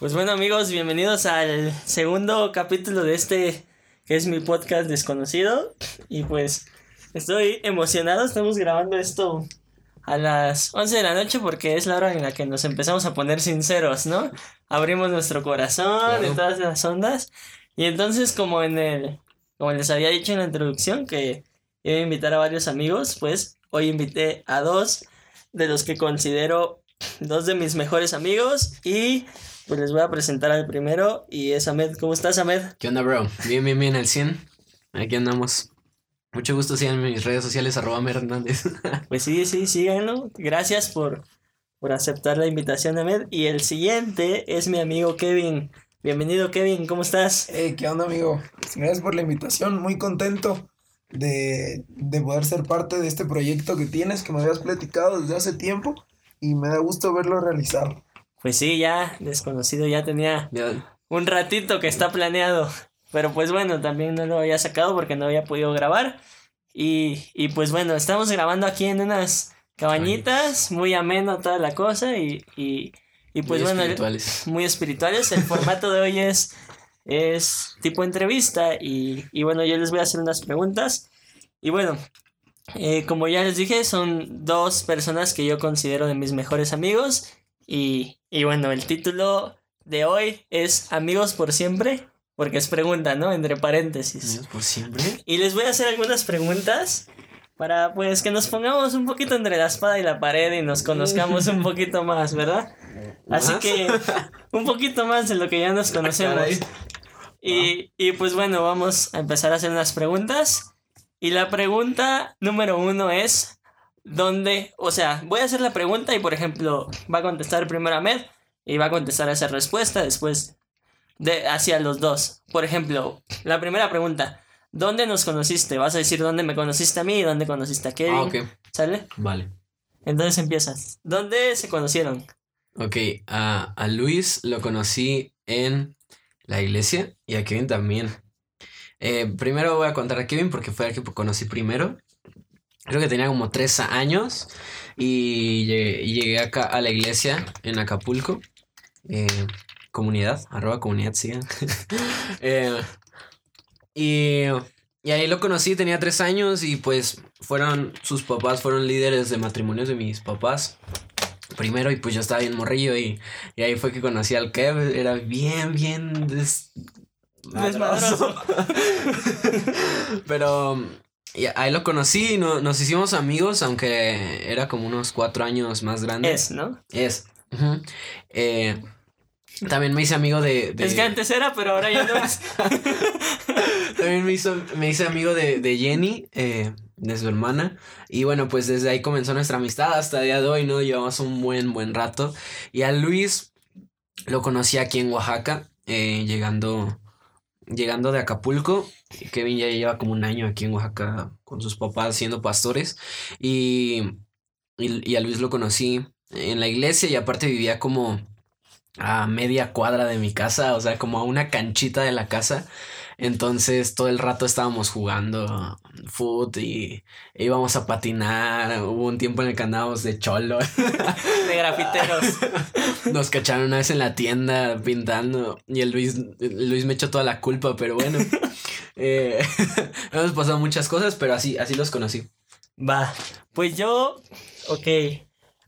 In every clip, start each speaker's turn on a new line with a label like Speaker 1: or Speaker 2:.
Speaker 1: Pues bueno amigos, bienvenidos al segundo capítulo de este que es mi podcast desconocido. Y pues estoy emocionado, estamos grabando esto a las 11 de la noche porque es la hora en la que nos empezamos a poner sinceros, ¿no? Abrimos nuestro corazón y todas las ondas. Y entonces como en el, como les había dicho en la introducción que iba a invitar a varios amigos, pues hoy invité a dos de los que considero dos de mis mejores amigos y pues les voy a presentar al primero y es Ahmed. ¿Cómo estás, Ahmed?
Speaker 2: ¿Qué onda, bro? Bien, bien, bien, al 100. Aquí andamos. Mucho gusto, sigan mis redes sociales, arroba Hernández.
Speaker 1: pues sí, sí, síganlo. Gracias por, por aceptar la invitación, Ahmed. Y el siguiente es mi amigo Kevin. Bienvenido, Kevin, ¿cómo estás?
Speaker 3: Hey, ¿qué onda, amigo? Gracias por la invitación, muy contento de, de poder ser parte de este proyecto que tienes, que me habías platicado desde hace tiempo y me da gusto verlo realizado.
Speaker 1: Pues sí, ya desconocido, ya tenía un ratito que está planeado. Pero pues bueno, también no lo había sacado porque no había podido grabar. Y, y pues bueno, estamos grabando aquí en unas cabañitas, muy ameno toda la cosa y, y, y pues muy bueno, espirituales. muy espirituales. El formato de hoy es, es tipo entrevista y, y bueno, yo les voy a hacer unas preguntas. Y bueno, eh, como ya les dije, son dos personas que yo considero de mis mejores amigos y, y bueno, el título de hoy es Amigos por siempre, porque es pregunta, ¿no? Entre paréntesis.
Speaker 2: Amigos por siempre.
Speaker 1: Y les voy a hacer algunas preguntas para pues que nos pongamos un poquito entre la espada y la pared y nos conozcamos un poquito más, ¿verdad? Así que un poquito más de lo que ya nos conocemos. Y, y pues bueno, vamos a empezar a hacer unas preguntas. Y la pregunta número uno es, donde, o sea, voy a hacer la pregunta y por ejemplo, va a contestar primero Ahmed y va a contestar esa respuesta después de hacia los dos. Por ejemplo, la primera pregunta, ¿dónde nos conociste? Vas a decir dónde me conociste a mí y dónde conociste a Kevin. Ah, ok. ¿Sale?
Speaker 2: Vale.
Speaker 1: Entonces empiezas. ¿Dónde se conocieron?
Speaker 2: Ok, a, a Luis lo conocí en la iglesia y a Kevin también. Eh, primero voy a contar a Kevin porque fue el que conocí primero creo que tenía como tres años y llegué, acá a la iglesia en Acapulco. Eh, comunidad, arroba comunidad, sigan. Eh, y, y, ahí lo conocí, tenía tres años y pues fueron, sus papás fueron líderes de matrimonios de mis papás. Primero y pues yo estaba bien morrillo y, y ahí fue que conocí al Kev, era bien, bien des... desmadroso. Pero y ahí lo conocí, no, nos hicimos amigos, aunque era como unos cuatro años más grande.
Speaker 1: Es, ¿no?
Speaker 2: Es. eh, también me hice amigo de,
Speaker 1: Es que antes era, pero ahora ya no es.
Speaker 2: también me, hizo, me hice amigo de, de Jenny, eh, de su hermana. Y bueno, pues desde ahí comenzó nuestra amistad hasta el día de hoy, ¿no? Llevamos un buen, buen rato. Y a Luis lo conocí aquí en Oaxaca, eh, llegando llegando de Acapulco. Kevin ya lleva como un año aquí en Oaxaca con sus papás siendo pastores. Y, y, a Luis lo conocí en la iglesia y aparte vivía como a media cuadra de mi casa, o sea, como a una canchita de la casa. Entonces todo el rato estábamos jugando foot y íbamos a patinar. Hubo un tiempo en el que andábamos de cholo.
Speaker 1: De grafiteros.
Speaker 2: Nos cacharon una vez en la tienda pintando y el Luis, Luis me echó toda la culpa, pero bueno. Eh, hemos pasado muchas cosas, pero así, así los conocí.
Speaker 1: Va, pues yo, ok,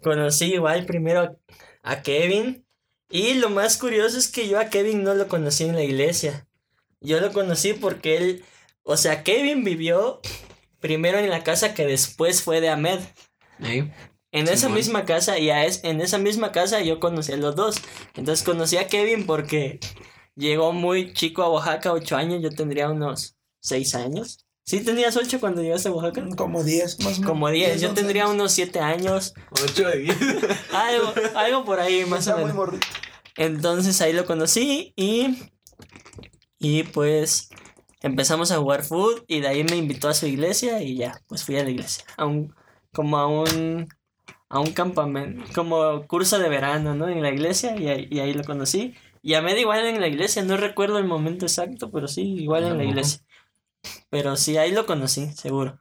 Speaker 1: conocí igual primero a Kevin. Y lo más curioso es que yo a Kevin no lo conocí en la iglesia. Yo lo conocí porque él, o sea, Kevin vivió primero en la casa que después fue de Ahmed. En esa misma casa y a es, en esa misma casa yo conocí a los dos. Entonces conocí a Kevin porque llegó muy chico a Oaxaca, ocho años, yo tendría unos seis años. ¿Sí tenías ocho cuando llegaste a Oaxaca?
Speaker 3: Como diez, más o menos.
Speaker 1: Como diez, yo tendría unos siete años.
Speaker 2: Ocho de diez.
Speaker 1: algo, algo por ahí, más o menos. Entonces ahí lo conocí y y pues empezamos a jugar fútbol y de ahí me invitó a su iglesia y ya, pues fui a la iglesia. A un, como a un, a un campamento, como curso de verano, ¿no? En la iglesia y ahí, y ahí lo conocí. Y a medio igual en la iglesia, no recuerdo el momento exacto, pero sí, igual en la iglesia. Pero sí, ahí lo conocí, seguro.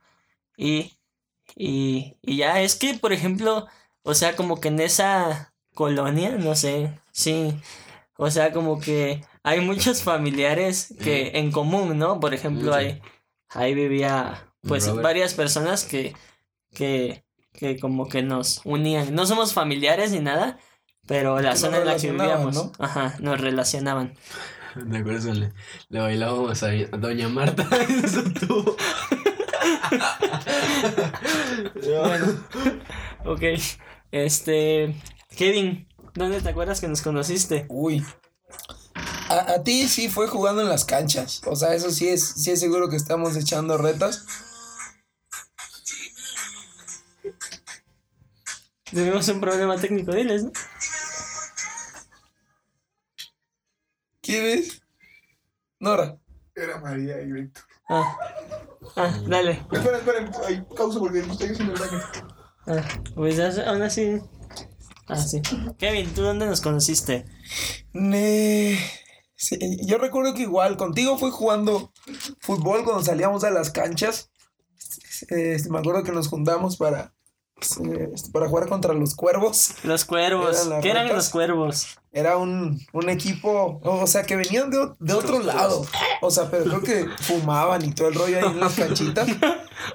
Speaker 1: Y, y, y ya, es que, por ejemplo, o sea, como que en esa colonia, no sé, sí, O sea, como que hay muchos familiares que en común, ¿no? Por ejemplo, ahí, ahí vivía pues
Speaker 2: Robert.
Speaker 1: varias personas que, que, que como que nos unían. No somos familiares ni nada, pero la zona
Speaker 3: nos
Speaker 1: en la que
Speaker 3: relacionaban,
Speaker 1: vivíamos,
Speaker 3: ¿no?
Speaker 1: ajá, nos relacionaban.
Speaker 2: ¿Te acuerdas? cuando Le, le bailábamos a Doña Marta en su tubo.
Speaker 1: Bueno, ok. Este, Kevin, ¿dónde te acuerdas que nos conociste?
Speaker 3: Uy. A, a ti sí fue jugando en las canchas. O sea, eso sí es, sí es seguro que estamos echando retas.
Speaker 1: Tuvimos un problema técnico, diles, ¿no?
Speaker 3: ¿Quién es? Nora.
Speaker 4: Era María y Víctor.
Speaker 1: Ah, ah dale.
Speaker 4: Esperen, esperen, hay causa porque estoy haciendo el daño.
Speaker 1: Ah, pues aún así. Ah, sí. Kevin, ¿tú dónde nos conociste?
Speaker 3: Ne- sí, yo recuerdo que igual contigo fue jugando fútbol cuando salíamos a las canchas. Este, me acuerdo que nos juntamos para, este, para jugar contra los cuervos.
Speaker 1: Los cuervos.
Speaker 3: Eran
Speaker 1: ¿Qué eran los cuervos?
Speaker 3: Era un, un equipo, o sea, que venían de, de otro lado. O sea, pero creo que fumaban y todo el rollo ahí en las canchitas.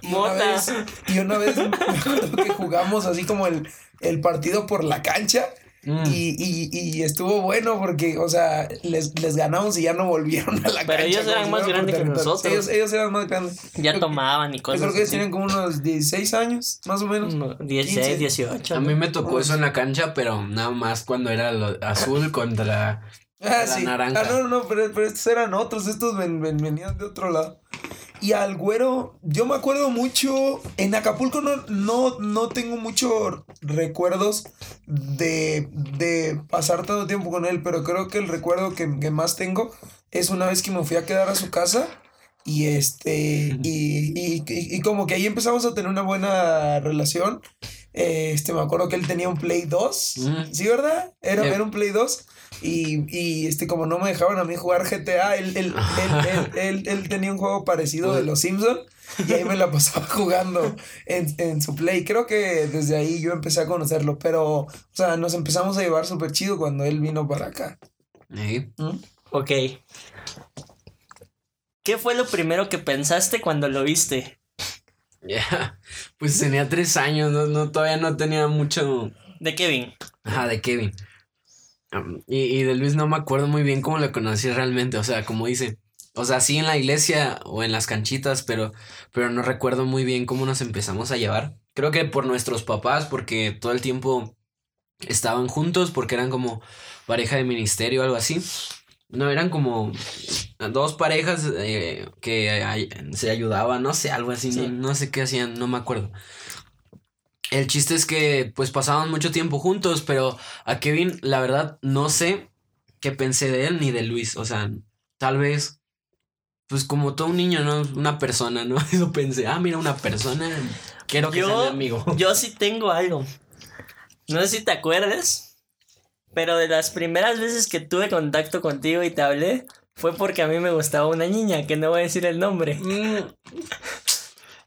Speaker 3: Y una
Speaker 1: Mota.
Speaker 3: vez, y una vez me acuerdo que jugamos así como el, el partido por la cancha.
Speaker 2: Mm.
Speaker 3: Y, y, y estuvo bueno porque, o sea, les, les ganamos y ya no volvieron a la
Speaker 1: Pero
Speaker 3: cancha.
Speaker 1: ellos
Speaker 3: como
Speaker 1: eran más grandes que nosotros.
Speaker 3: Ellos, ellos eran más grandes.
Speaker 1: Ya
Speaker 3: Yo-
Speaker 1: tomaban y
Speaker 3: Yo
Speaker 1: cosas
Speaker 3: creo que ellos tienen como unos 16 años, más o menos.
Speaker 1: No, 16,
Speaker 3: 15.
Speaker 1: 18.
Speaker 2: A mí me tocó eso en la cancha, pero nada más cuando era lo azul contra.
Speaker 3: Ah,
Speaker 2: La
Speaker 3: sí.
Speaker 2: naranja.
Speaker 3: Ah, no, no, pero, pero estos eran otros, estos ven- ven- venían de otro lado. Y al güero, yo me acuerdo mucho, en Acapulco no, no, no tengo muchos recuerdos de, de pasar tanto tiempo con él, pero creo que el recuerdo que, que más tengo es una vez que me fui a quedar a su casa y este, y, y, y- y como que ahí empezamos a tener una buena relación. Este, me acuerdo que él tenía un Play 2,
Speaker 2: Mm.
Speaker 3: ¿sí, verdad? Era,
Speaker 2: Yeah.
Speaker 3: era un Play 2. Y, y este, como no me dejaban a mí jugar GTA, él, él, él, él, él- él tenía un juego parecido de los Simpsons. Y ahí me la pasaba jugando en, en su play. Creo que desde ahí yo empecé a conocerlo. Pero, o sea, nos empezamos a llevar súper chido cuando él vino para acá.
Speaker 2: Sí.
Speaker 3: ¿Mm?
Speaker 1: Ok. ¿Qué fue lo primero que pensaste cuando lo viste?
Speaker 2: Ya. Pues tenía tres años, no, no, todavía no tenía mucho.
Speaker 1: De Kevin.
Speaker 2: Ajá, de Kevin. Um, y, y de Luis no me acuerdo muy bien cómo lo conocí realmente. O sea, como dice. O sea, sí en la iglesia o en las canchitas, pero, pero no recuerdo muy bien cómo nos empezamos a llevar. Creo que por nuestros papás, porque todo el tiempo estaban juntos, porque eran como pareja de ministerio o algo así. No, eran como dos parejas eh, que se ayudaban, no sé, algo así,
Speaker 1: Sí.
Speaker 2: no, no sé qué hacían, no me acuerdo. El chiste es que pues pasaban mucho tiempo juntos, pero a Kevin la verdad no sé qué pensé de él ni de Luis, o sea, tal vez pues como todo un niño, ¿no? Una persona, ¿no? Eso pensé, ah, mira, una persona, quiero que sea mi
Speaker 1: Yo,
Speaker 2: amigo.
Speaker 1: yo sí tengo algo. No sé si te acuerdas, pero de las primeras veces que tuve contacto contigo y te hablé, fue porque a mí me gustaba una niña, que no voy a decir el nombre.
Speaker 2: Mm,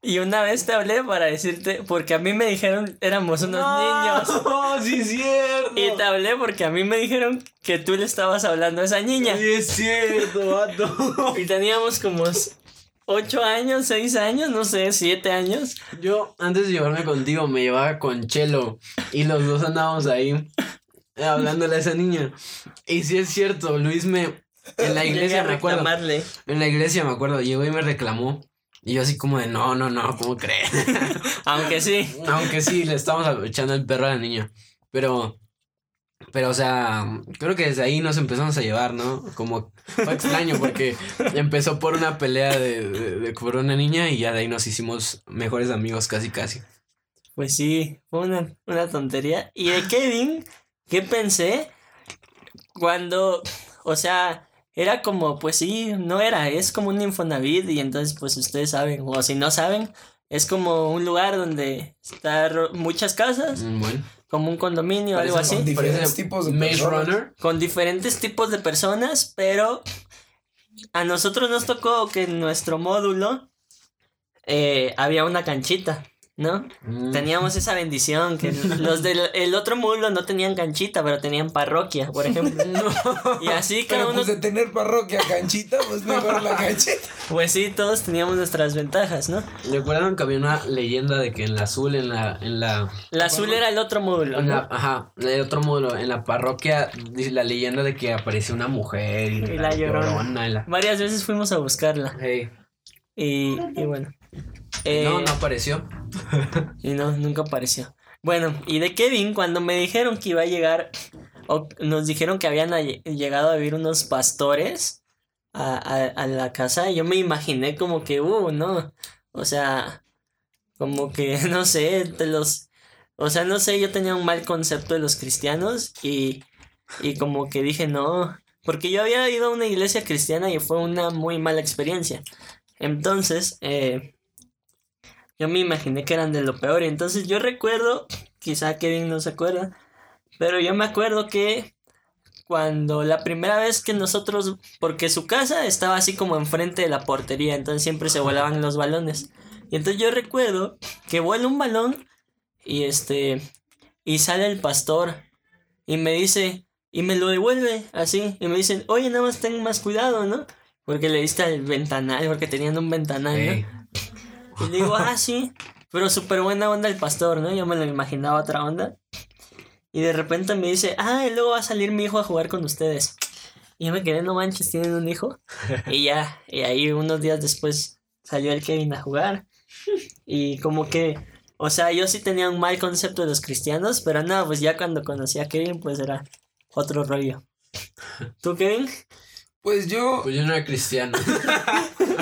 Speaker 1: Y una vez te hablé para decirte, porque a mí me dijeron, éramos unos niños.
Speaker 2: No, sí es cierto.
Speaker 1: Y te hablé porque a mí me dijeron que tú le estabas hablando a esa niña.
Speaker 2: Sí es cierto, vato.
Speaker 1: Y teníamos como s- ocho años, seis años, no sé, siete años.
Speaker 2: Yo, antes de llevarme contigo, me llevaba con Chelo. Y los dos andábamos ahí eh, hablándole a esa niña. Y sí es cierto, Luis me. En la iglesia me acuerdo. En la iglesia me acuerdo, llegó y me reclamó. Y yo así como de, no, no, no, ¿cómo crees?
Speaker 1: Aunque sí.
Speaker 2: Aunque sí, le estábamos echando el perro a la niña. Pero, pero, o sea, creo que desde ahí nos empezamos a llevar, ¿no? Como fue extraño porque empezó por una pelea de, de- de- por una niña y ya de ahí nos hicimos mejores amigos casi, casi.
Speaker 1: Pues sí, fue una, una tontería. Y de Kevin, ¿qué pensé? Cuando, o sea, era como, pues sí, no era, es como un Infonavit y entonces pues ustedes saben, o si no saben, es como un lugar donde están muchas casas,
Speaker 2: Mm, Bueno,
Speaker 1: como un condominio o algo así,
Speaker 3: Con diferentes tipos de
Speaker 2: Maze
Speaker 3: personas.
Speaker 2: Runner.
Speaker 1: con diferentes tipos de personas, pero a nosotros nos tocó que en nuestro módulo eh, había una canchita. ¿No?
Speaker 2: Mm.
Speaker 1: Teníamos esa bendición que los del el otro módulo no tenían canchita, pero tenían parroquia, por ejemplo. Y así cada
Speaker 3: Pero
Speaker 1: uno,
Speaker 3: pues de tener parroquia canchita, pues mejor la canchita.
Speaker 1: pues sí, todos teníamos nuestras ventajas, ¿no?
Speaker 2: Recuerdan que había una leyenda de que en la azul, en la, en la,
Speaker 1: La azul era el otro módulo,
Speaker 2: en
Speaker 1: ¿no?
Speaker 2: la, ajá, el otro módulo, en la parroquia, la leyenda de que apareció una mujer y,
Speaker 1: Y la llorona.
Speaker 2: y la-
Speaker 1: Varias veces fuimos a buscarla
Speaker 2: Hey.
Speaker 1: y, y bueno. Eh,
Speaker 2: No, no apareció.
Speaker 1: Y no, nunca apareció. Bueno, y de Kevin, cuando me dijeron que iba a llegar, o nos dijeron que habían llegado a vivir unos pastores a, a, a la casa, yo me imaginé como que, uh, no, o sea, como que, no sé, de los, o sea, no sé, yo tenía un mal concepto de los cristianos y, y como que dije, no, porque yo había ido a una iglesia cristiana y fue una muy mala experiencia. Entonces, eh, yo me imaginé que eran de lo peor. Entonces yo recuerdo, quizá Kevin no se acuerda, pero yo me acuerdo que cuando la primera vez que nosotros, porque su casa estaba así como enfrente de la portería, entonces siempre se volaban los balones. Y entonces yo recuerdo que vuela un balón y este, y sale el pastor y me dice, y me lo devuelve así, y me dicen, oye, nada más ten más cuidado, ¿no? Porque le diste al ventanal, porque tenían un ventanal, ¿no? Y le digo, ah, sí. Pero súper buena onda el pastor, ¿no? Yo me lo imaginaba otra onda. Y de repente me dice, ah, y luego va a salir mi hijo a jugar con ustedes. Y yo me quedé, no manches, ¿tienen un hijo? Y ya, y ahí unos días después salió el Kevin a jugar. Y como que, o sea, yo sí tenía un mal concepto de los cristianos, pero no, pues ya cuando conocí a Kevin, pues era otro rollo. ¿Tú, Kevin?
Speaker 3: Pues yo.
Speaker 2: Pues yo no era cristiano.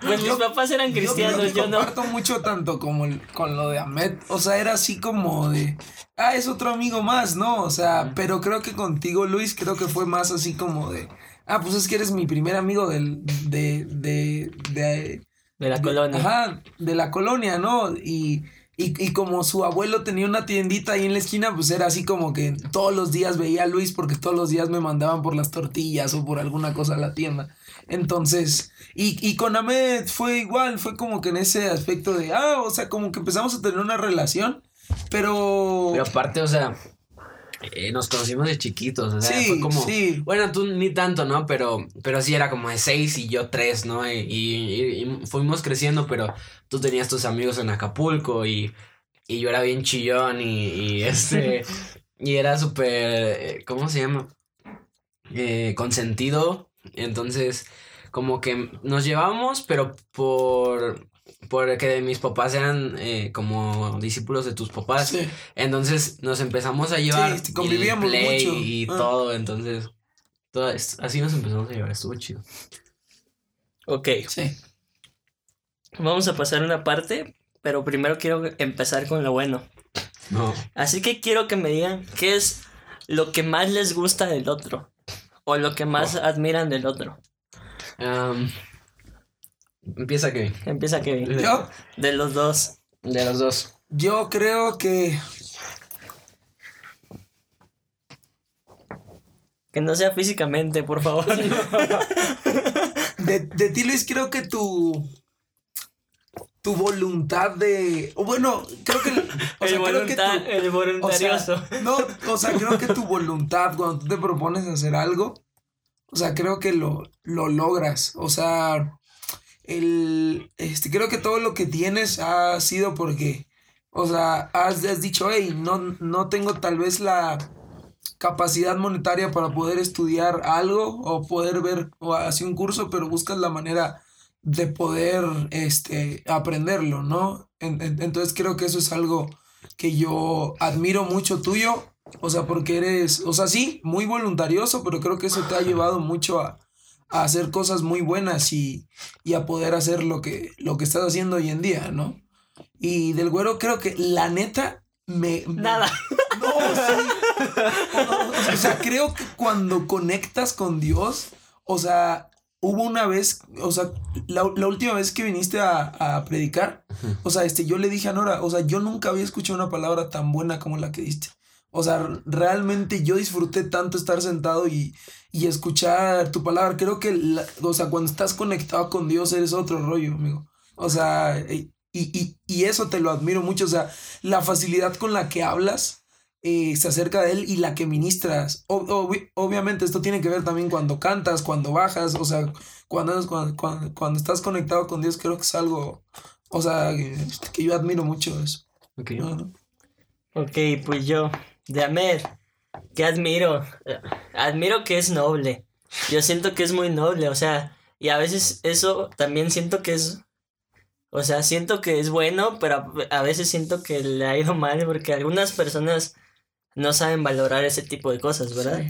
Speaker 1: Pues mis
Speaker 3: Yo-
Speaker 1: papás eran cristianos, yo, no.
Speaker 3: comparto mucho tanto como el- con lo de Ahmed. O sea, era así como de. Ah, es otro amigo más, ¿no? O sea, pero creo que contigo, Luis, creo que fue más así como de. Ah, pues es que eres mi primer amigo del, de, de, de,
Speaker 1: De la
Speaker 3: de-
Speaker 1: colonia.
Speaker 3: Ajá, de la colonia, ¿no? Y, y, y como su abuelo tenía una tiendita ahí en la esquina, pues era así como que todos los días veía a Luis porque todos los días me mandaban por las tortillas o por alguna cosa a la tienda. Entonces, y, y con Ahmed fue igual, fue como que en ese aspecto de, ah, o sea, como que empezamos a tener una relación, pero...
Speaker 2: Pero aparte, o sea, eh, nos conocimos de chiquitos, o sea,
Speaker 3: Sí,
Speaker 2: fue como...
Speaker 3: sí.
Speaker 2: Bueno, tú ni tanto, ¿no? Pero, pero sí era como de seis y yo tres, ¿no? Y, y- y fuimos creciendo, pero tú tenías tus amigos en Acapulco y, y yo era bien chillón y, y este... y era súper... ¿Cómo se llama? Eh, consentido. Entonces, como que nos llevamos, pero por... Porque mis papás eran eh, como discípulos de tus papás.
Speaker 3: Sí.
Speaker 2: Entonces nos empezamos a llevar.
Speaker 3: Sí,
Speaker 2: y
Speaker 3: convivíamos
Speaker 2: el play
Speaker 3: mucho.
Speaker 2: Y
Speaker 3: Ah.
Speaker 2: todo, entonces. todo así nos empezamos a llevar, estuvo chido.
Speaker 1: Ok,
Speaker 3: Sí.
Speaker 1: vamos a pasar una parte, pero primero quiero empezar con lo bueno.
Speaker 2: No.
Speaker 1: Así que quiero que me digan qué es lo que más les gusta del otro. O lo que más admiran del otro.
Speaker 2: Am, empieza que.
Speaker 1: Empieza Kevin.
Speaker 3: Yo,
Speaker 1: De los dos.
Speaker 2: De los dos.
Speaker 3: yo creo que...
Speaker 1: Que no sea físicamente, por favor.
Speaker 3: De, de ti, Luis, creo que tu. Tu voluntad de. O bueno, creo que. O
Speaker 1: el,
Speaker 3: sea, creo que tu-
Speaker 1: el
Speaker 3: o
Speaker 1: voluntarioso.
Speaker 3: sea, no, o sea, creo que tu voluntad, cuando tú te propones hacer algo, o sea, creo que lo, lo logras. O sea, el, este, creo que todo lo que tienes ha sido porque, o sea, has, has dicho, hey, no, no tengo tal vez la capacidad monetaria para poder estudiar algo o poder ver o hacer un curso, pero buscas la manera de poder este, aprenderlo, ¿no? En- en- entonces creo que eso es algo que yo admiro mucho tuyo, o sea, porque eres, o sea, sí, muy voluntarioso, pero creo que eso te ha llevado mucho a, a hacer cosas muy buenas y, y a poder hacer lo que, lo que estás haciendo hoy en día, ¿no? Y del güero creo que la neta me... me-
Speaker 1: Nada.
Speaker 3: no, sí. O sea, creo que cuando conectas con Dios, o sea, hubo una vez, o sea, la, la última vez que viniste a, a predicar, o sea, este, yo le dije a Nora, o sea, yo nunca había escuchado una palabra tan buena como la que diste. O sea, realmente yo disfruté tanto estar sentado y, y escuchar tu palabra. Creo que, la- o sea, cuando estás conectado con Dios eres otro rollo, amigo. O sea, y, Y, y, y eso te lo admiro mucho. O sea, la facilidad con la que hablas eh, se acerca de él y la que ministras. Ob- obvi- obviamente esto tiene que ver también cuando cantas, cuando bajas, o sea, cuando, cuando, cuando, cuando estás conectado con Dios, creo que es algo, o sea, que, que yo admiro mucho eso.
Speaker 2: Ok.
Speaker 3: Ajá.
Speaker 1: Ok, pues yo, de Ahmed, que admiro. Admiro que es noble. Yo siento que es muy noble, o sea, y a veces eso también siento que es. O sea, siento que es bueno, pero a, veces siento que le ha ido mal porque algunas personas no saben valorar ese tipo de cosas, ¿verdad?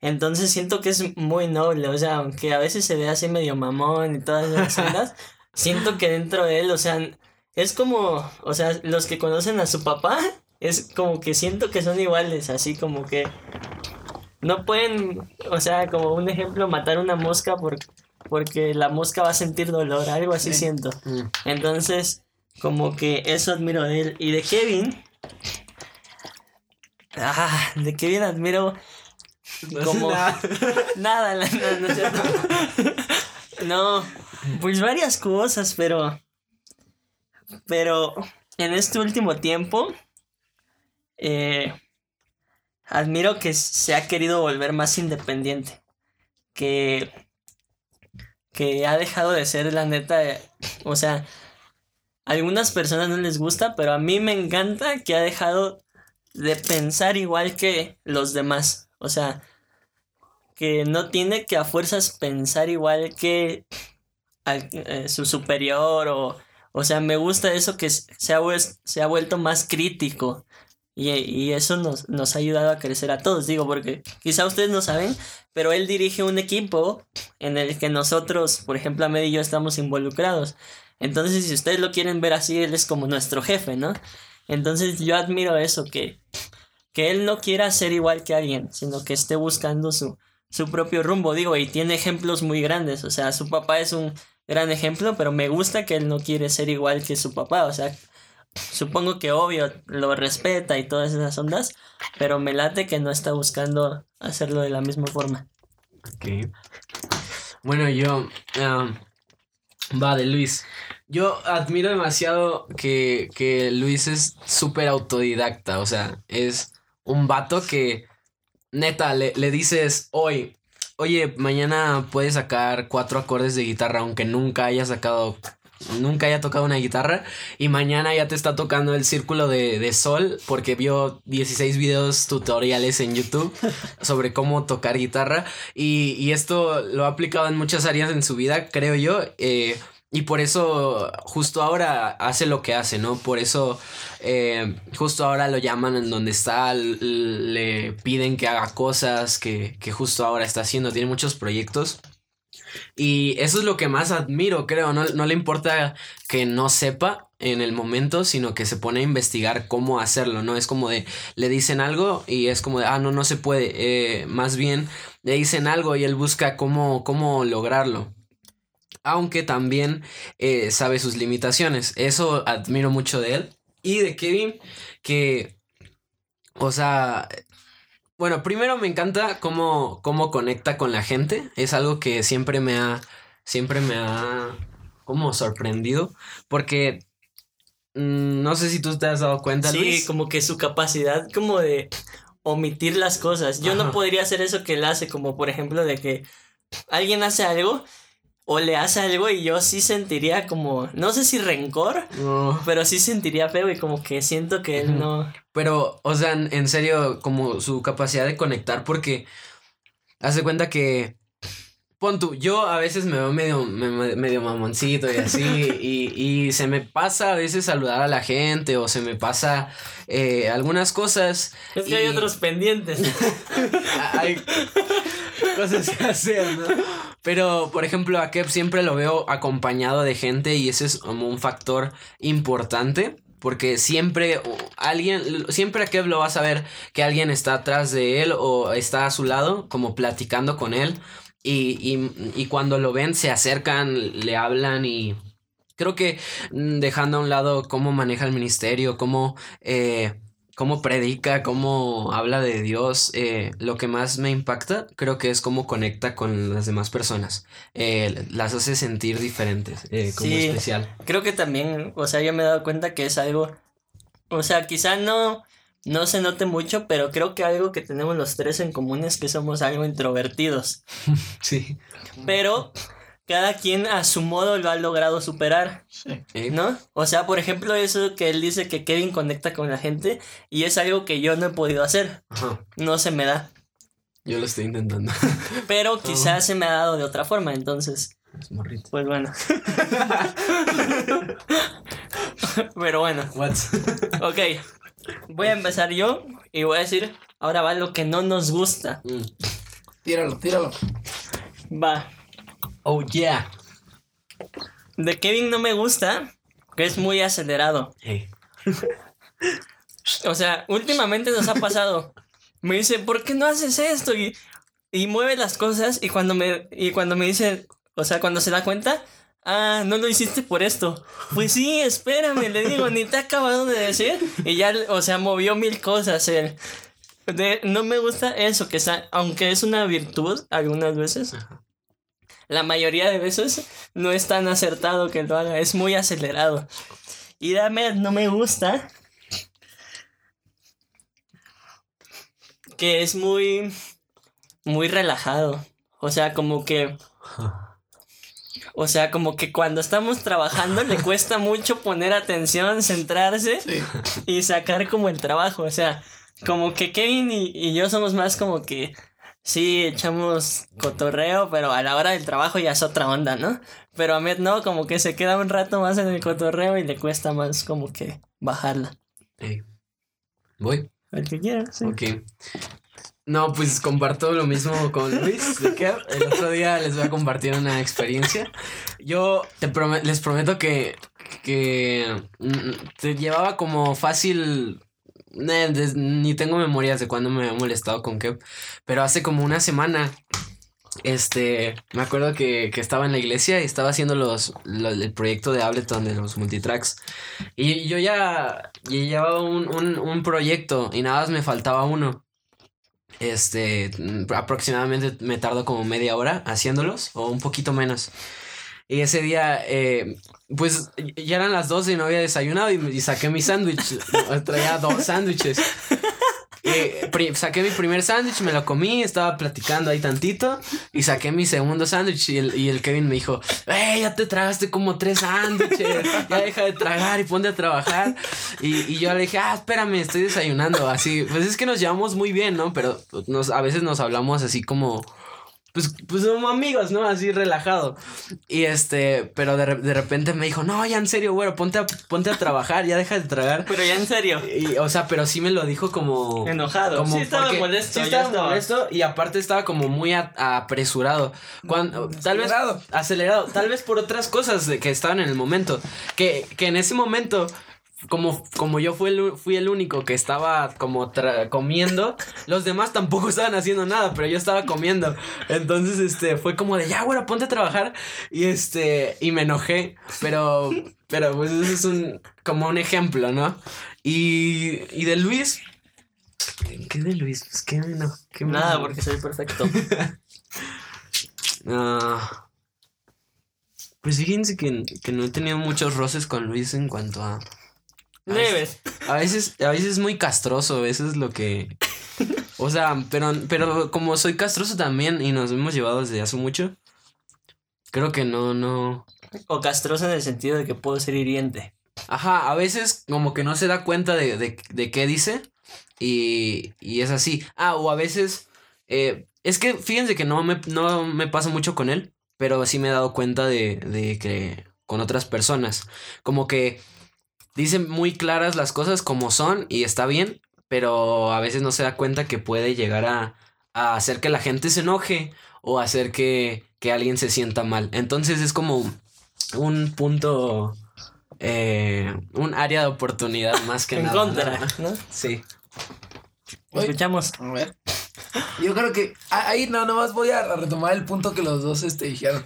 Speaker 1: Entonces siento que es muy noble, o sea, aunque a veces se ve así medio mamón y todas esas ondas, siento que dentro de él, o sea, es como, o sea, los que conocen a su papá, es como que siento que son iguales, así como que no pueden, o sea, como un ejemplo, matar una mosca por, porque la mosca va a sentir dolor, algo así siento.
Speaker 2: Mm.
Speaker 1: Entonces, como que eso admiro de él. Y de Kevin, ah, de Kevin admiro como
Speaker 2: Nada.
Speaker 1: nada, la- no, no es cierto. No, pues varias cosas, pero pero en este último tiempo eh, admiro que se ha querido volver más independiente, que que ha dejado de ser la neta, eh, o sea, a algunas personas no les gusta, pero a mí me encanta que ha dejado de pensar igual que los demás, o sea, que no tiene que a fuerzas pensar igual que eh, su superior o o sea me gusta eso que se ha, se ha vuelto más crítico y, y eso nos, nos ha ayudado a crecer a todos digo porque quizá ustedes no saben pero él dirige un equipo en el que nosotros por ejemplo Ahmed y yo estamos involucrados. Entonces si ustedes lo quieren ver así él es como nuestro jefe no entonces yo admiro eso que que él no quiera ser igual que alguien sino que esté buscando su su propio rumbo, digo, y tiene ejemplos muy grandes, o sea, su papá es un gran ejemplo, pero me gusta que él no quiere ser igual que su papá, o sea, supongo que obvio lo respeta y todas esas ondas, pero me late que no está buscando hacerlo de la misma forma.
Speaker 2: Ok. Bueno, yo. ah, va, de Luis. Yo admiro demasiado que, que Luis es súper autodidacta. O sea, es un vato que. Neta, le, le dices hoy. Oye, mañana puedes sacar cuatro acordes de guitarra, aunque nunca haya sacado. Nunca haya tocado una guitarra. Y mañana ya te está tocando el círculo de, de sol. Porque vio 16 videos tutoriales en YouTube sobre cómo tocar guitarra. Y, y esto lo ha aplicado en muchas áreas en su vida, creo yo. eh, y por eso justo ahora hace lo que hace, ¿no? Por eso eh, justo ahora lo llaman en donde está, le piden que haga cosas que, que justo ahora está haciendo. Tiene muchos proyectos. Y eso es lo que más admiro, creo. No, no le importa que no sepa en el momento, sino que se pone a investigar cómo hacerlo, ¿no? Es como de, le dicen algo y es como de, ah, no, no se puede. Eh, más bien, le dicen algo y él busca cómo, cómo lograrlo. Aunque también eh, sabe sus limitaciones. Eso admiro mucho de él. Y de Kevin, que, o sea, bueno, primero me encanta cómo, cómo conecta con la gente. Es algo que siempre me ha, siempre me ha como sorprendido. Porque mm, no sé si tú te has dado cuenta,
Speaker 1: Sí,
Speaker 2: Luis.
Speaker 1: como que su capacidad como de omitir las cosas. Yo no podría hacer eso que él hace, como por ejemplo de que alguien hace algo o le hace algo y yo sí sentiría como, no sé si rencor,
Speaker 2: No.
Speaker 1: pero sí sentiría feo y como que siento que él no...
Speaker 2: Pero, o sea, en, serio, como su capacidad de conectar, porque hace cuenta que. Pon tú, yo a veces me veo medio, me- me- medio mamoncito y así, y, y se me pasa a veces saludar a la gente o se me pasa eh, algunas cosas.
Speaker 1: Es que hay otros pendientes.
Speaker 2: hay cosas que hacer, ¿no? Pero, por ejemplo, a Kev siempre lo veo acompañado de gente y ese es como un factor importante. Porque siempre alguien, siempre a Kev lo vas a ver que alguien está atrás de él o está a su lado, como platicando con él. Y, y, y cuando lo ven, se acercan, le hablan y creo que mm, dejando a un lado cómo maneja el ministerio, cómo eh, cómo predica, cómo habla de Dios, eh, lo que más me impacta creo que es cómo conecta con las demás personas. Eh, las hace sentir diferentes, eh, como
Speaker 1: Sí.
Speaker 2: especial.
Speaker 1: Creo que también, o sea, yo me he dado cuenta que es algo, o sea, quizá no, no se note mucho, pero creo que algo que tenemos los tres en común es que somos algo introvertidos.
Speaker 2: Sí.
Speaker 1: Pero cada quien a su modo lo ha logrado superar,
Speaker 2: Eh,
Speaker 1: ¿no? O sea, por ejemplo, eso que él dice que Kevin conecta con la gente y es algo que yo no he podido hacer,
Speaker 2: Ajá,
Speaker 1: no se me da,
Speaker 2: yo lo estoy intentando.
Speaker 1: pero quizás se me ha dado de otra forma, entonces,
Speaker 2: Es morrito.
Speaker 1: pues bueno. pero bueno.
Speaker 2: What?
Speaker 1: Ok, voy a empezar yo y voy a decir, ahora va lo que no nos gusta.
Speaker 2: Mm.
Speaker 3: Tíralo, tíralo.
Speaker 1: Va,
Speaker 2: Oh, yeah.
Speaker 1: de Kevin no me gusta, que es muy acelerado.
Speaker 2: Hey.
Speaker 1: O sea, últimamente nos ha pasado. Me dice, ¿por qué no haces esto? Y, y mueve las cosas y cuando me, y cuando me dice, o sea, cuando se da cuenta, ah, no lo hiciste por esto. Pues sí, espérame, le digo, ni te he acabado de decir. Y ya, o sea, movió mil cosas él. De, no me gusta eso, que está, aunque es una virtud algunas veces, la mayoría de veces no es tan acertado que lo haga, es muy acelerado. Y dame, no me gusta que es muy, muy relajado. O sea, como que, o sea, como que cuando estamos trabajando le cuesta mucho poner atención, centrarse
Speaker 3: Sí.
Speaker 1: y sacar como el trabajo. O sea, como que Kevin y, y yo somos más como que sí echamos cotorreo, pero a la hora del trabajo ya es otra onda, ¿no? Pero a Met no, como que se queda un rato más en el cotorreo y le cuesta más como que bajarla.
Speaker 2: Hey. Voy.
Speaker 1: El que quiera, sí.
Speaker 2: Ok. No, pues comparto lo mismo con Luis. de que el otro día les voy a compartir una experiencia. Yo te les prometo que, que mm, te llevaba como fácil. Ni tengo memorias de cuando me había molestado con Kev. Pero hace como una semana. Este, me acuerdo que, que estaba en la iglesia y estaba haciendo los, lo- el proyecto de Ableton de los multitracks. Y yo ya, llevaba un, un, un proyecto y nada más me faltaba uno. Este, aproximadamente me tardó como media hora haciéndolos o un poquito menos. Y ese día, eh, pues ya eran las 12 y no había desayunado y, y saqué mi sándwich. Traía dos sándwiches. Pri- saqué mi primer sándwich, me lo comí, estaba platicando ahí tantito y saqué mi segundo sándwich y el, y el Kevin me dijo, ¡Ey, ya te tragaste como tres sándwiches! Ya deja de tragar y ponte a trabajar. Y, y yo le dije, ah, espérame, estoy desayunando. Así, pues es que nos llevamos muy bien, ¿no? Pero nos, a veces nos hablamos así como... Pues, pues como amigos, ¿no? Así relajado. Y este, pero de, de repente me dijo, no, ya en serio, güero, ponte a, ponte a trabajar, ya deja de tragar.
Speaker 1: Pero ya en serio,
Speaker 2: Y, o sea, pero sí me lo dijo como...
Speaker 1: enojado.
Speaker 2: Como
Speaker 1: sí estaba molesto.
Speaker 2: Sí estaba
Speaker 1: estaba.
Speaker 2: molesto y aparte estaba como muy a- apresurado. Cuando, tal vez
Speaker 3: Acelerado.
Speaker 2: acelerado, tal vez por otras cosas de que estaban en el momento. Que, que en ese momento, como, como yo fui el, fui el único que estaba como tra- comiendo, los demás tampoco estaban haciendo nada, pero yo estaba comiendo. Entonces, este, fue como de ya, güey, ponte a trabajar. Y este, y me enojé. Pero, pero pues eso es un, como un ejemplo, ¿no? Y, y de Luis. ¿Qué de Luis? Pues qué no. qué
Speaker 1: Nada, porque soy perfecto.
Speaker 2: Ah, pues fíjense que, que no he tenido muchos roces con Luis en cuanto a.
Speaker 1: Leves.
Speaker 2: A veces, a veces es muy castroso, eso es lo que. O sea, pero, pero como soy castroso también y nos hemos llevado desde hace mucho, creo que no, no.
Speaker 1: O castroso en el sentido de que puedo ser hiriente.
Speaker 2: Ajá, a veces como que no se da cuenta de, de, de qué dice y, y es así. Ah, o a veces... eh, es que fíjense que no me, no me pasa mucho con él, pero sí me he dado cuenta de, de que con otras personas. Como que dicen muy claras las cosas como son y está bien, pero a veces no se da cuenta que puede llegar a, a hacer que la gente se enoje o hacer que, que alguien se sienta mal. Entonces es como un punto eh, un área de oportunidad más que
Speaker 1: en
Speaker 2: nada.
Speaker 1: contra,
Speaker 2: ¿no?
Speaker 1: ¿no?
Speaker 2: Sí.
Speaker 3: Oye.
Speaker 1: Escuchamos.
Speaker 3: A ver. Yo creo que ahí no, nomás voy a retomar el punto que los dos este, dijeron.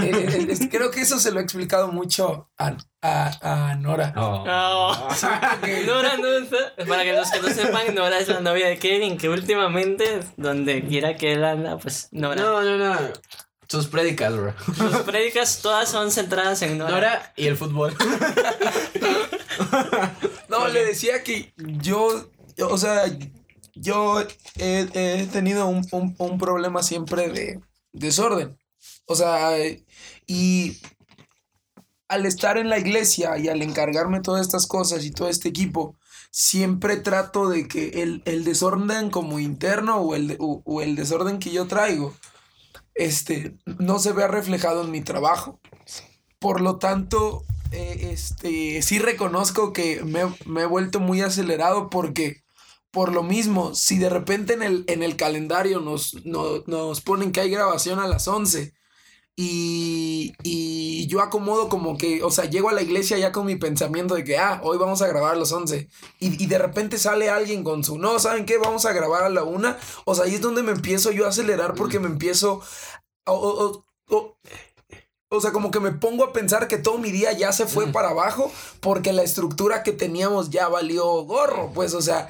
Speaker 3: Eh, creo que eso se lo he explicado mucho a, a, a Nora.
Speaker 2: Oh.
Speaker 1: Nora no está- Para que los que no sepan, Nora es la novia de Kevin, que últimamente, donde quiera que él anda, pues Nora.
Speaker 2: No, no, no. Sus prédicas, bro.
Speaker 1: Sus prédicas todas son centradas en Nora.
Speaker 2: Nora y el fútbol.
Speaker 3: No, le decía que yo, o sea, yo he, he tenido un, un- un problema siempre de desorden. O sea, y al estar en la iglesia y al encargarme todas estas cosas y todo este equipo, siempre trato de que el, el desorden como interno o el, o el desorden que yo traigo, este, no se vea reflejado en mi trabajo. Por lo tanto, eh, este, sí reconozco que me, me he vuelto muy acelerado porque, por lo mismo, si de repente en el, en el calendario nos, no- nos ponen que hay grabación a las 11 y, y yo acomodo como que, o sea, llego a la iglesia ya con mi pensamiento de que, ah, hoy vamos a grabar a las 11 y, y de repente sale alguien con su, no, ¿saben qué? Vamos a grabar a la una. O sea, ahí es donde me empiezo yo a acelerar porque me empiezo... o- o- o- o- o sea, como que me pongo a pensar que todo mi día ya se fue para abajo porque la estructura que teníamos ya valió gorro. Pues, o sea,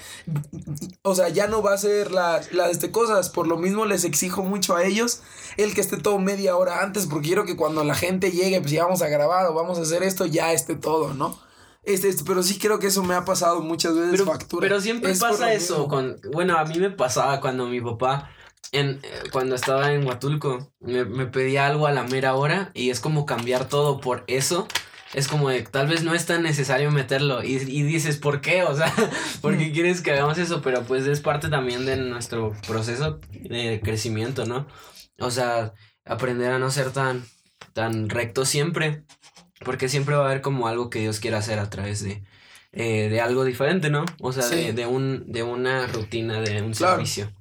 Speaker 3: o sea, ya no va a ser la, la de este cosas. Por lo mismo les exijo mucho a ellos el que esté todo media hora antes porque quiero que cuando la gente llegue, pues ya vamos a grabar o vamos a hacer esto, ya esté todo, ¿no? Este, este, pero sí creo que eso me ha pasado muchas veces
Speaker 2: Pero,
Speaker 3: factura.
Speaker 2: pero siempre
Speaker 3: Es
Speaker 2: pasa eso. Con, bueno, a mí me pasaba cuando mi papá, en, eh, cuando estaba en Huatulco, me, me pedía algo a la mera hora y es como cambiar todo por eso. Es como de, tal vez no es tan necesario meterlo y, y dices, ¿por qué? O sea, ¿por
Speaker 3: Mm.
Speaker 2: qué quieres que hagamos eso? Pero pues es parte también de nuestro proceso de crecimiento, ¿no? O sea, aprender a no ser tan, tan recto siempre, porque siempre va a haber como algo que Dios quiera hacer a través de, eh, de algo diferente, ¿no? O sea, de, de un, de una rutina, de un
Speaker 3: Claro.
Speaker 2: servicio.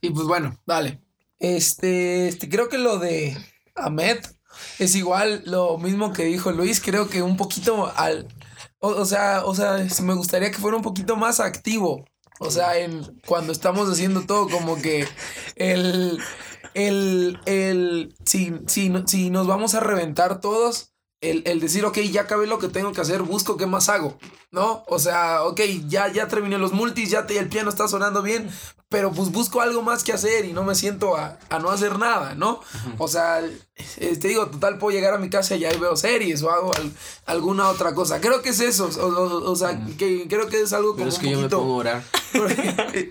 Speaker 3: Y pues bueno, dale. Este, este, creo que lo de Ahmed es igual lo mismo que dijo Luis. Creo que un poquito al. O, o sea, o sea, me gustaría que fuera un poquito más activo. O sea, en cuando estamos haciendo todo, como que el. El. el si, si, si nos vamos a reventar todos. El, el decir, ok, ya acabé lo que tengo que hacer, busco qué más hago, ¿no? O sea, ok, ya, ya terminé los multis, ya te- el piano está sonando bien, pero pues busco algo más que hacer y no me siento a, a no hacer nada, ¿no? O sea, eh, te digo, total, puedo llegar a mi casa y ahí veo series o hago al- alguna otra cosa. Creo que es eso, o, o- o sea, que creo que es algo como
Speaker 2: Pero es
Speaker 3: un
Speaker 2: que yo me pongo a orar.
Speaker 3: es,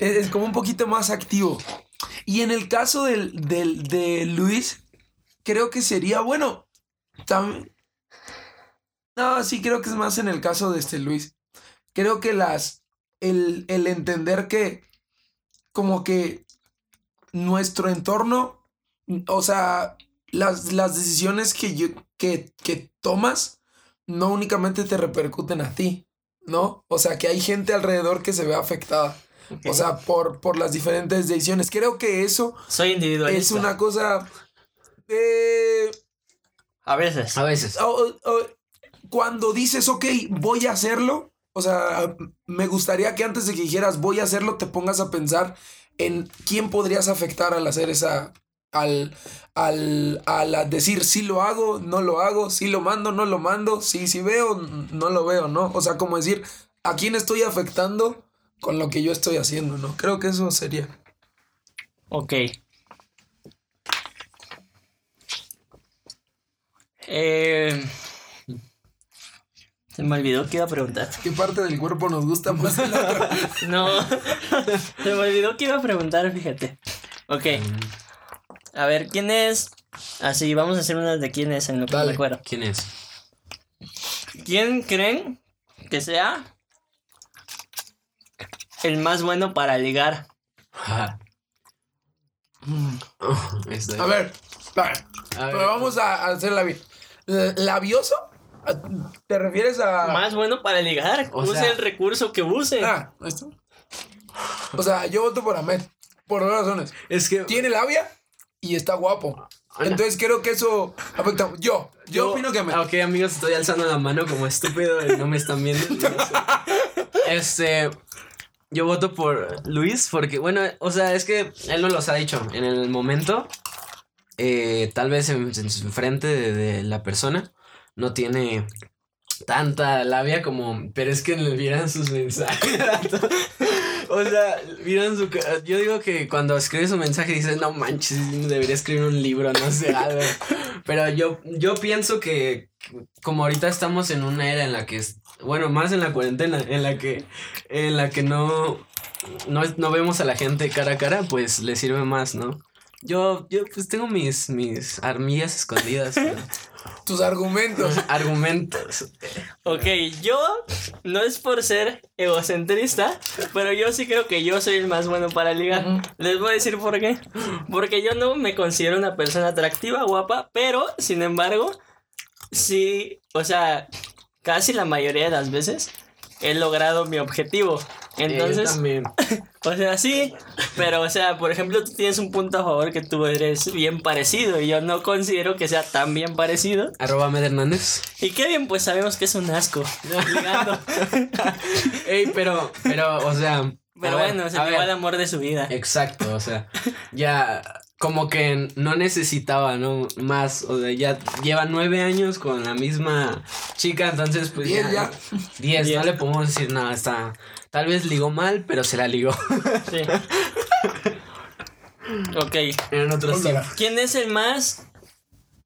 Speaker 3: es como un poquito más activo. Y en el caso del, del, de Luis, creo que sería, bueno, tam- no, sí, creo que es más en el caso de este Luis. Creo que las, el, el entender que como que nuestro entorno, o sea, las, las decisiones que, yo, que, que tomas no únicamente te repercuten a ti, ¿no? O sea, que hay gente alrededor que se ve afectada. O sea, por, por las diferentes decisiones. Creo que eso
Speaker 1: soy individualista.
Speaker 3: es una cosa... eh,
Speaker 1: A veces.
Speaker 2: A veces.
Speaker 3: o- o- o, cuando dices, ok, voy a hacerlo, o sea, me gustaría que antes de que dijeras voy a hacerlo, te pongas a pensar en quién podrías afectar al hacer esa... Al, al, al decir si lo hago, no lo hago, si lo mando, no lo mando, si, si veo, no lo veo, ¿no? O sea, como decir, ¿a quién estoy afectando con lo que yo estoy haciendo, ¿no? Creo que eso sería.
Speaker 1: Ok. Eh, se me olvidó que iba a preguntar.
Speaker 3: ¿Qué parte del cuerpo nos gusta más?
Speaker 1: No. se me olvidó que iba a preguntar, fíjate. Ok. A ver, ¿quién es? Así, vamos a hacer unas de quién es en lo que
Speaker 3: Dale.
Speaker 1: me acuerdo.
Speaker 2: ¿Quién es?
Speaker 1: ¿Quién creen que sea el más bueno para ligar?
Speaker 2: Ajá. Oh, estoy-
Speaker 3: A ver, a ver,
Speaker 2: A ver.
Speaker 3: pero vamos a a hacerla bien. ¿Labioso? ¿Te refieres a...?
Speaker 1: Más bueno para ligar.
Speaker 2: O
Speaker 1: use
Speaker 2: sea-
Speaker 1: el recurso que use.
Speaker 3: Ah, esto. O sea, yo voto por Ahmed. Por dos razones.
Speaker 2: Es que.
Speaker 3: Tiene labia y está guapo.
Speaker 2: Hola.
Speaker 3: Entonces creo que eso afecta. Yo, yo, opino que Ahmed.
Speaker 2: Ah, Ok, amigos, estoy alzando la mano como estúpido y no me están viendo. yo no sé. Este. Yo voto por Luis porque, bueno, o sea, es que él no los ha dicho. En el momento, eh, tal vez en, frente de, la persona no tiene tanta labia como, pero es que le vieran sus mensajes. o sea, vieran su... Yo digo que cuando escribe su mensaje dices, no manches, debería escribir un libro, no sé. Pero yo, yo pienso que como ahorita estamos en una era en la que, bueno, más en la cuarentena, en la que, en la que no, no, no vemos a la gente cara a cara, pues le sirve más, ¿no? Yo, yo pues tengo mis, mis armillas escondidas,
Speaker 3: Tus argumentos.
Speaker 2: argumentos.
Speaker 1: Ok, yo no es por ser egocentrista, pero yo sí creo que yo soy el más bueno para ligar. Les voy a decir por qué. Porque yo no me considero una persona atractiva, guapa, pero sin embargo, sí, o sea, casi la mayoría de las veces he logrado mi objetivo.
Speaker 2: Yo
Speaker 1: Entonces,
Speaker 2: también.
Speaker 1: o sea, sí, pero o sea, por ejemplo, tú tienes un punto a favor que tú eres bien parecido y yo no considero que sea tan bien parecido.
Speaker 2: Arroba Med Hernández.
Speaker 1: Y Kevin, pues sabemos que es un asco.
Speaker 2: Ey, pero, pero, o sea.
Speaker 1: Pero
Speaker 2: ver,
Speaker 1: bueno, se
Speaker 2: a
Speaker 1: llevó
Speaker 2: ver.
Speaker 1: el amor de su vida.
Speaker 2: Exacto, o sea, ya como que no necesitaba, ¿no? Más, o sea, ya lleva nueve años con la misma chica, entonces pues
Speaker 3: Diez
Speaker 2: ya.
Speaker 3: ya.
Speaker 2: Diez,
Speaker 1: Diez.
Speaker 2: no le podemos decir nada, está. Tal vez ligó mal, pero se la ligó.
Speaker 1: Sí. ok.
Speaker 2: Eran otros.
Speaker 1: ¿Quién es el más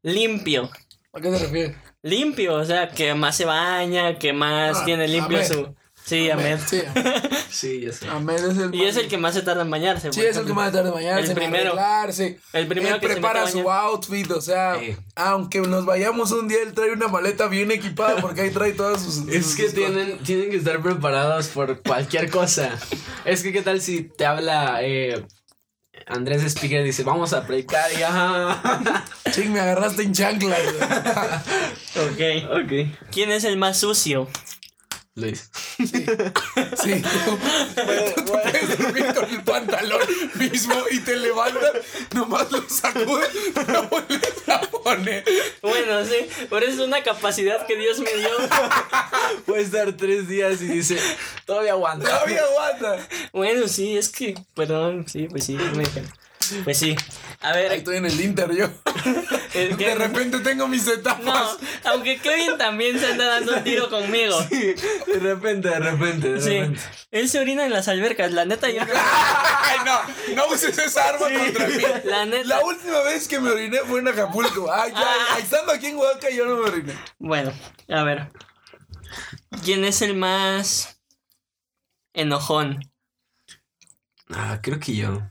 Speaker 1: limpio?
Speaker 3: ¿A qué te refieres?
Speaker 1: Limpio, o sea, que más se baña, que más
Speaker 3: Ah,
Speaker 1: tiene limpio su. Sí, Ahmed.
Speaker 3: Sí,
Speaker 2: Sí, ya sé.
Speaker 3: Ahmed es el
Speaker 1: Y es el que más se tarda en bañarse.
Speaker 3: Sí, es el que más tarde mañana.
Speaker 1: El
Speaker 3: se
Speaker 1: primero.
Speaker 3: Arreglarse.
Speaker 1: El primero
Speaker 3: él
Speaker 1: que se
Speaker 3: prepara su outfit, o sea,
Speaker 2: Eh.
Speaker 3: aunque nos vayamos un día, él trae una maleta bien equipada porque ahí trae todas sus.
Speaker 2: Es
Speaker 3: sus-
Speaker 2: que
Speaker 3: sus
Speaker 2: tienen, tienen que estar preparados por cualquier cosa. Es que, ¿qué tal si te habla eh, Andrés Speaker y dice, vamos a predicar y ajá.
Speaker 3: cosas. Ching, me agarraste en chanclas. güey.
Speaker 1: Ok.
Speaker 2: ok.
Speaker 1: ¿Quién es el más sucio?
Speaker 2: Luis.
Speaker 3: Sí, tú, tú te puedes dormir con el pantalón mismo y te levantas, nomás lo sacudes, lo vuelves a poner.
Speaker 1: Bueno, sí, pero es una capacidad que Dios me dio.
Speaker 2: Puede estar tres días y dice, todavía aguanta.
Speaker 3: Todavía aguanta.
Speaker 1: Bueno, sí, es que, perdón, sí, pues sí, me. Pues sí. A ver,
Speaker 3: Ahí estoy en el Inter yo. De repente tengo mis etapas.
Speaker 1: No, aunque Kevin también se anda dando un tiro conmigo.
Speaker 2: De repente, de repente, de
Speaker 1: Sí,
Speaker 2: repente.
Speaker 1: él se orina en las albercas, la neta yo...
Speaker 3: Ay, no, no uses esa arma contra mí.
Speaker 1: La neta.
Speaker 3: La última vez que me oriné fue en Acapulco. Ay, ya,
Speaker 1: Ah.
Speaker 3: estando aquí en Oaxaca yo no me oriné.
Speaker 1: Bueno, a ver. ¿Quién es el más enojón?
Speaker 2: Ah, creo que yo.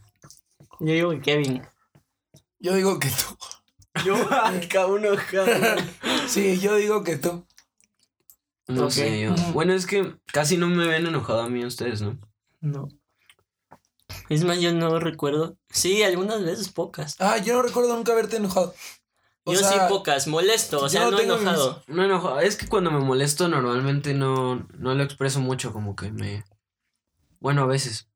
Speaker 1: Yo digo que Kevin.
Speaker 3: Yo digo que tú.
Speaker 2: Yo, cada uno, cada uno.
Speaker 3: Sí, yo digo que tú.
Speaker 2: No sé, yo. Bueno, es que casi no me ven enojado a mí ustedes, ¿no?
Speaker 1: No. Es más, yo no recuerdo. Sí, algunas veces pocas.
Speaker 3: Ah, yo no recuerdo nunca haberte enojado. O
Speaker 1: yo
Speaker 3: sea,
Speaker 1: sí pocas, molesto, o sea,
Speaker 3: no
Speaker 1: no enojado.
Speaker 2: No enojado. Es que cuando me molesto normalmente no, no lo expreso mucho, como que me... Bueno, a veces.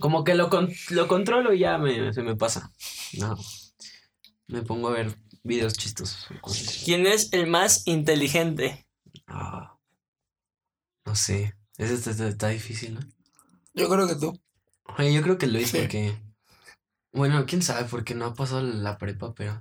Speaker 2: Como que lo, con- lo controlo y ya me, se me pasa. No. Me pongo a ver videos chistosos.
Speaker 1: ¿Quién es el más inteligente?
Speaker 2: Ah, no sé. Ese está, está- está difícil, ¿no?
Speaker 3: Yo creo que tú.
Speaker 2: Oye, yo creo que Luis
Speaker 3: Sí.
Speaker 2: porque... Bueno, quién sabe, porque no ha pasado la prepa, pero...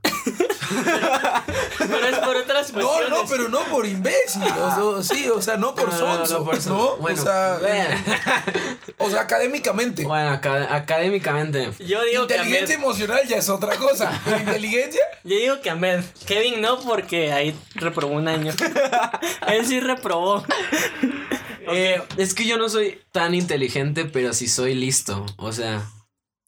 Speaker 1: Pero es por otras
Speaker 3: No,
Speaker 1: cuestiones.
Speaker 3: no, pero no por imbécil. O sea, sí, o sea, no por
Speaker 2: No, no, no,
Speaker 3: sonso.
Speaker 2: no por sonso.
Speaker 3: ¿no?
Speaker 2: Bueno,
Speaker 3: o sea, o sea, académicamente.
Speaker 2: Bueno, aca- académicamente.
Speaker 1: Yo digo que Ahmed.
Speaker 3: Inteligencia emocional ya es otra cosa. Pero inteligencia,
Speaker 1: Yo digo que Ahmed. Kevin no, porque ahí reprobó un año. Él sí reprobó.
Speaker 2: Eh, es que yo no soy tan inteligente, pero sí soy listo. O sea,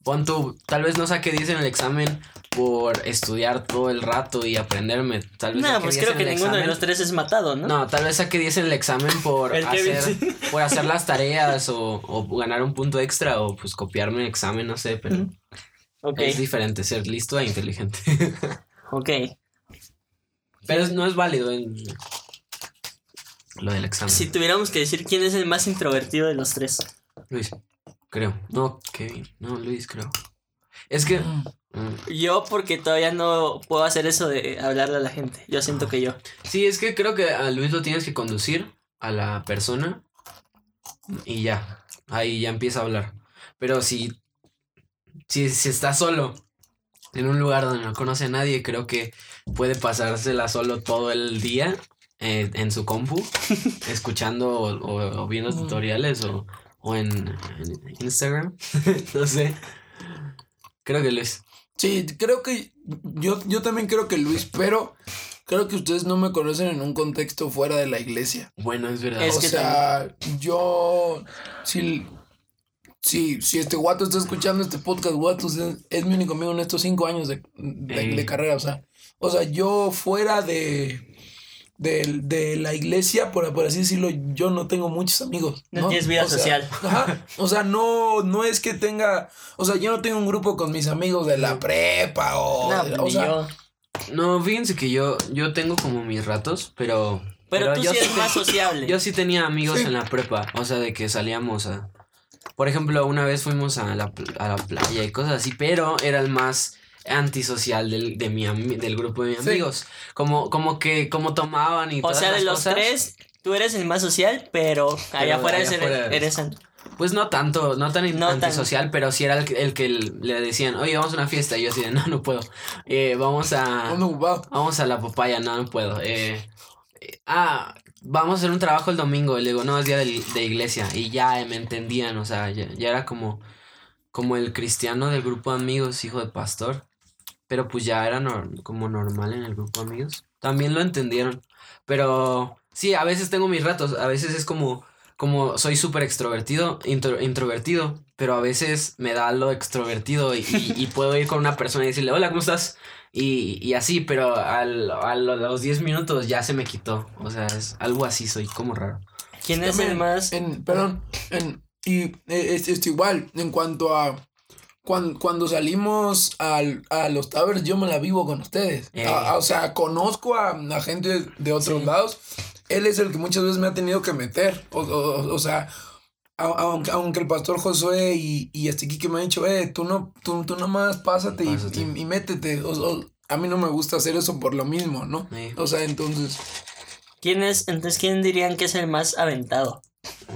Speaker 2: pon tú, tal vez no saque 10 en el examen por estudiar todo el rato y aprenderme. Tal vez
Speaker 1: No,
Speaker 2: saque
Speaker 1: pues
Speaker 2: 10
Speaker 1: creo que
Speaker 2: el
Speaker 1: ninguno de
Speaker 2: examen.
Speaker 1: los tres es matado, ¿no?
Speaker 2: No, tal vez saque 10 en el examen por
Speaker 1: El
Speaker 2: hacer, por hacer las tareas o, o ganar un punto extra o pues copiarme el examen, no sé, pero es diferente ser listo e inteligente.
Speaker 1: ok.
Speaker 2: pero no es válido en lo del examen.
Speaker 1: Si tuviéramos que decir quién es el más introvertido de los tres.
Speaker 2: Luis, creo. No, Kevin. No, Luis, creo. Es que. Mm,
Speaker 1: Yo porque todavía no puedo hacer eso de hablarle a la gente. Yo siento que yo.
Speaker 2: Sí, es que creo que a Luis lo tienes que conducir a la persona y ya. Ahí ya empieza a hablar. Pero si. Si, si está solo, en un lugar donde no conoce a nadie, creo que puede pasársela solo todo el día eh, en su compu, escuchando o, o- o viendo tutoriales o, o en, en Instagram. no sé. Creo que Luis.
Speaker 3: Sí, creo que yo, yo también creo que Luis, pero creo que ustedes no me conocen en un contexto fuera de la iglesia.
Speaker 2: Bueno, es verdad.
Speaker 1: Es
Speaker 3: o
Speaker 1: que
Speaker 3: sea, yo si, si, si este guato está escuchando este podcast, guato es, es mi único amigo en estos cinco años de, de, de carrera. O sea, o sea, yo fuera de, de, de la iglesia, por, por así decirlo, yo no tengo muchos amigos.
Speaker 1: No
Speaker 3: No,
Speaker 1: tienes vida
Speaker 3: O sea,
Speaker 1: social.
Speaker 3: Ajá. O sea, no, no es que tenga. O sea, yo no tengo un grupo con mis amigos de la prepa o.
Speaker 1: No,
Speaker 3: de- o sea,
Speaker 1: yo.
Speaker 2: No, fíjense que yo, yo tengo como mis ratos, pero.
Speaker 1: Pero, tú
Speaker 2: yo
Speaker 1: sí eres más sociable.
Speaker 2: Yo sí tenía amigos
Speaker 3: Sí.
Speaker 2: en la prepa, o sea, de que salíamos a... Por ejemplo, una vez fuimos a la, a la playa y cosas así, pero era el más antisocial del, de mi del grupo de mis
Speaker 3: Sí.
Speaker 2: amigos. Como, como que, como tomaban y
Speaker 1: o
Speaker 2: todas
Speaker 1: sea, de los
Speaker 2: cosas.
Speaker 1: tres, tú eres el más social, pero, allá afuera
Speaker 2: allá
Speaker 1: eres, eres
Speaker 2: Pues no tanto, no tan
Speaker 1: No tan-
Speaker 2: antisocial, pero sí era el, que- el que le decían, oye, vamos a una fiesta. Y yo así de, no, no puedo. Eh, vamos a...
Speaker 3: ando ocupado.
Speaker 2: Vamos a la papaya, no, no puedo. Eh, eh, ah, vamos a hacer un trabajo el domingo. Y le digo, no, es día de, de iglesia. Y ya eh, me entendían, o sea, ya, ya era como, como el cristiano del grupo de amigos, hijo de pastor. Pero pues ya era nor- como normal en el grupo de amigos. También lo entendieron. Pero sí, a veces tengo mis ratos. A veces es como, como soy súper extrovertido, intro- introvertido. Pero a veces me da lo extrovertido y, y- y puedo ir con una persona y decirle, hola, ¿cómo estás? Y, y así, pero al, a los 10 minutos ya se me quitó. O sea, es algo así, soy como raro.
Speaker 1: ¿Quién es el más?
Speaker 3: En, perdón, en, y eh, es, es igual, en cuanto a cuando, cuando salimos al, a los towers, yo me la vivo con ustedes.
Speaker 2: Eh.
Speaker 3: A- a- o sea, conozco a, a gente de otros
Speaker 1: Sí.
Speaker 3: lados. Él es el que muchas veces me ha tenido que meter. O, o- o sea, aunque, aunque el pastor Josué y, y este Kike me han dicho, eh, tú no, tú, tú nomás pásate, y-
Speaker 2: Pásate.
Speaker 3: Y, y métete. O- a mí no me gusta hacer eso por lo mismo, ¿no? O sea, entonces,
Speaker 1: ¿Quién es? Entonces, ¿quién dirían que es el más aventado?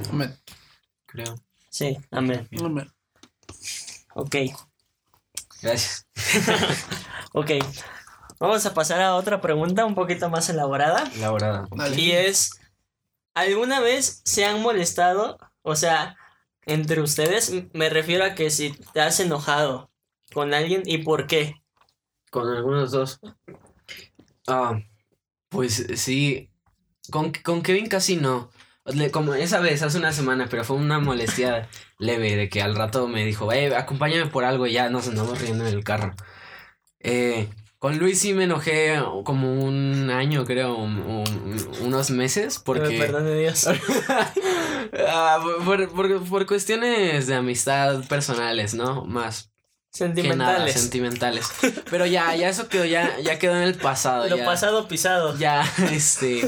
Speaker 3: amén.
Speaker 2: Creo.
Speaker 1: Sí, amén.
Speaker 3: Amén.
Speaker 1: Ok,
Speaker 2: Gracias.
Speaker 1: ok. Vamos a pasar a otra pregunta un poquito más elaborada.
Speaker 2: Elaborada.
Speaker 1: Y es, ¿alguna vez se han molestado? O sea, entre ustedes, me refiero a que si te has enojado con alguien y por qué.
Speaker 2: Con algunos dos. Ah, pues sí. Con, con Kevin casi no. Como esa vez, hace una semana, pero fue una molestia leve de que al rato me dijo, eh, acompáñame por algo y ya nos andamos riendo en el carro. Eh, con Luis sí me enojé como un año, creo, un- un- unos meses,
Speaker 1: Que
Speaker 2: porque...
Speaker 1: me perdone Dios.
Speaker 2: Ah, por, por- por cuestiones de amistad personales, ¿no? Más que nada,
Speaker 1: Sentimentales.
Speaker 2: sentimentales. Pero ya, ya eso quedó, ya, ya quedó en el pasado.
Speaker 1: Lo
Speaker 2: ya,
Speaker 1: pasado pisado.
Speaker 2: Ya, este.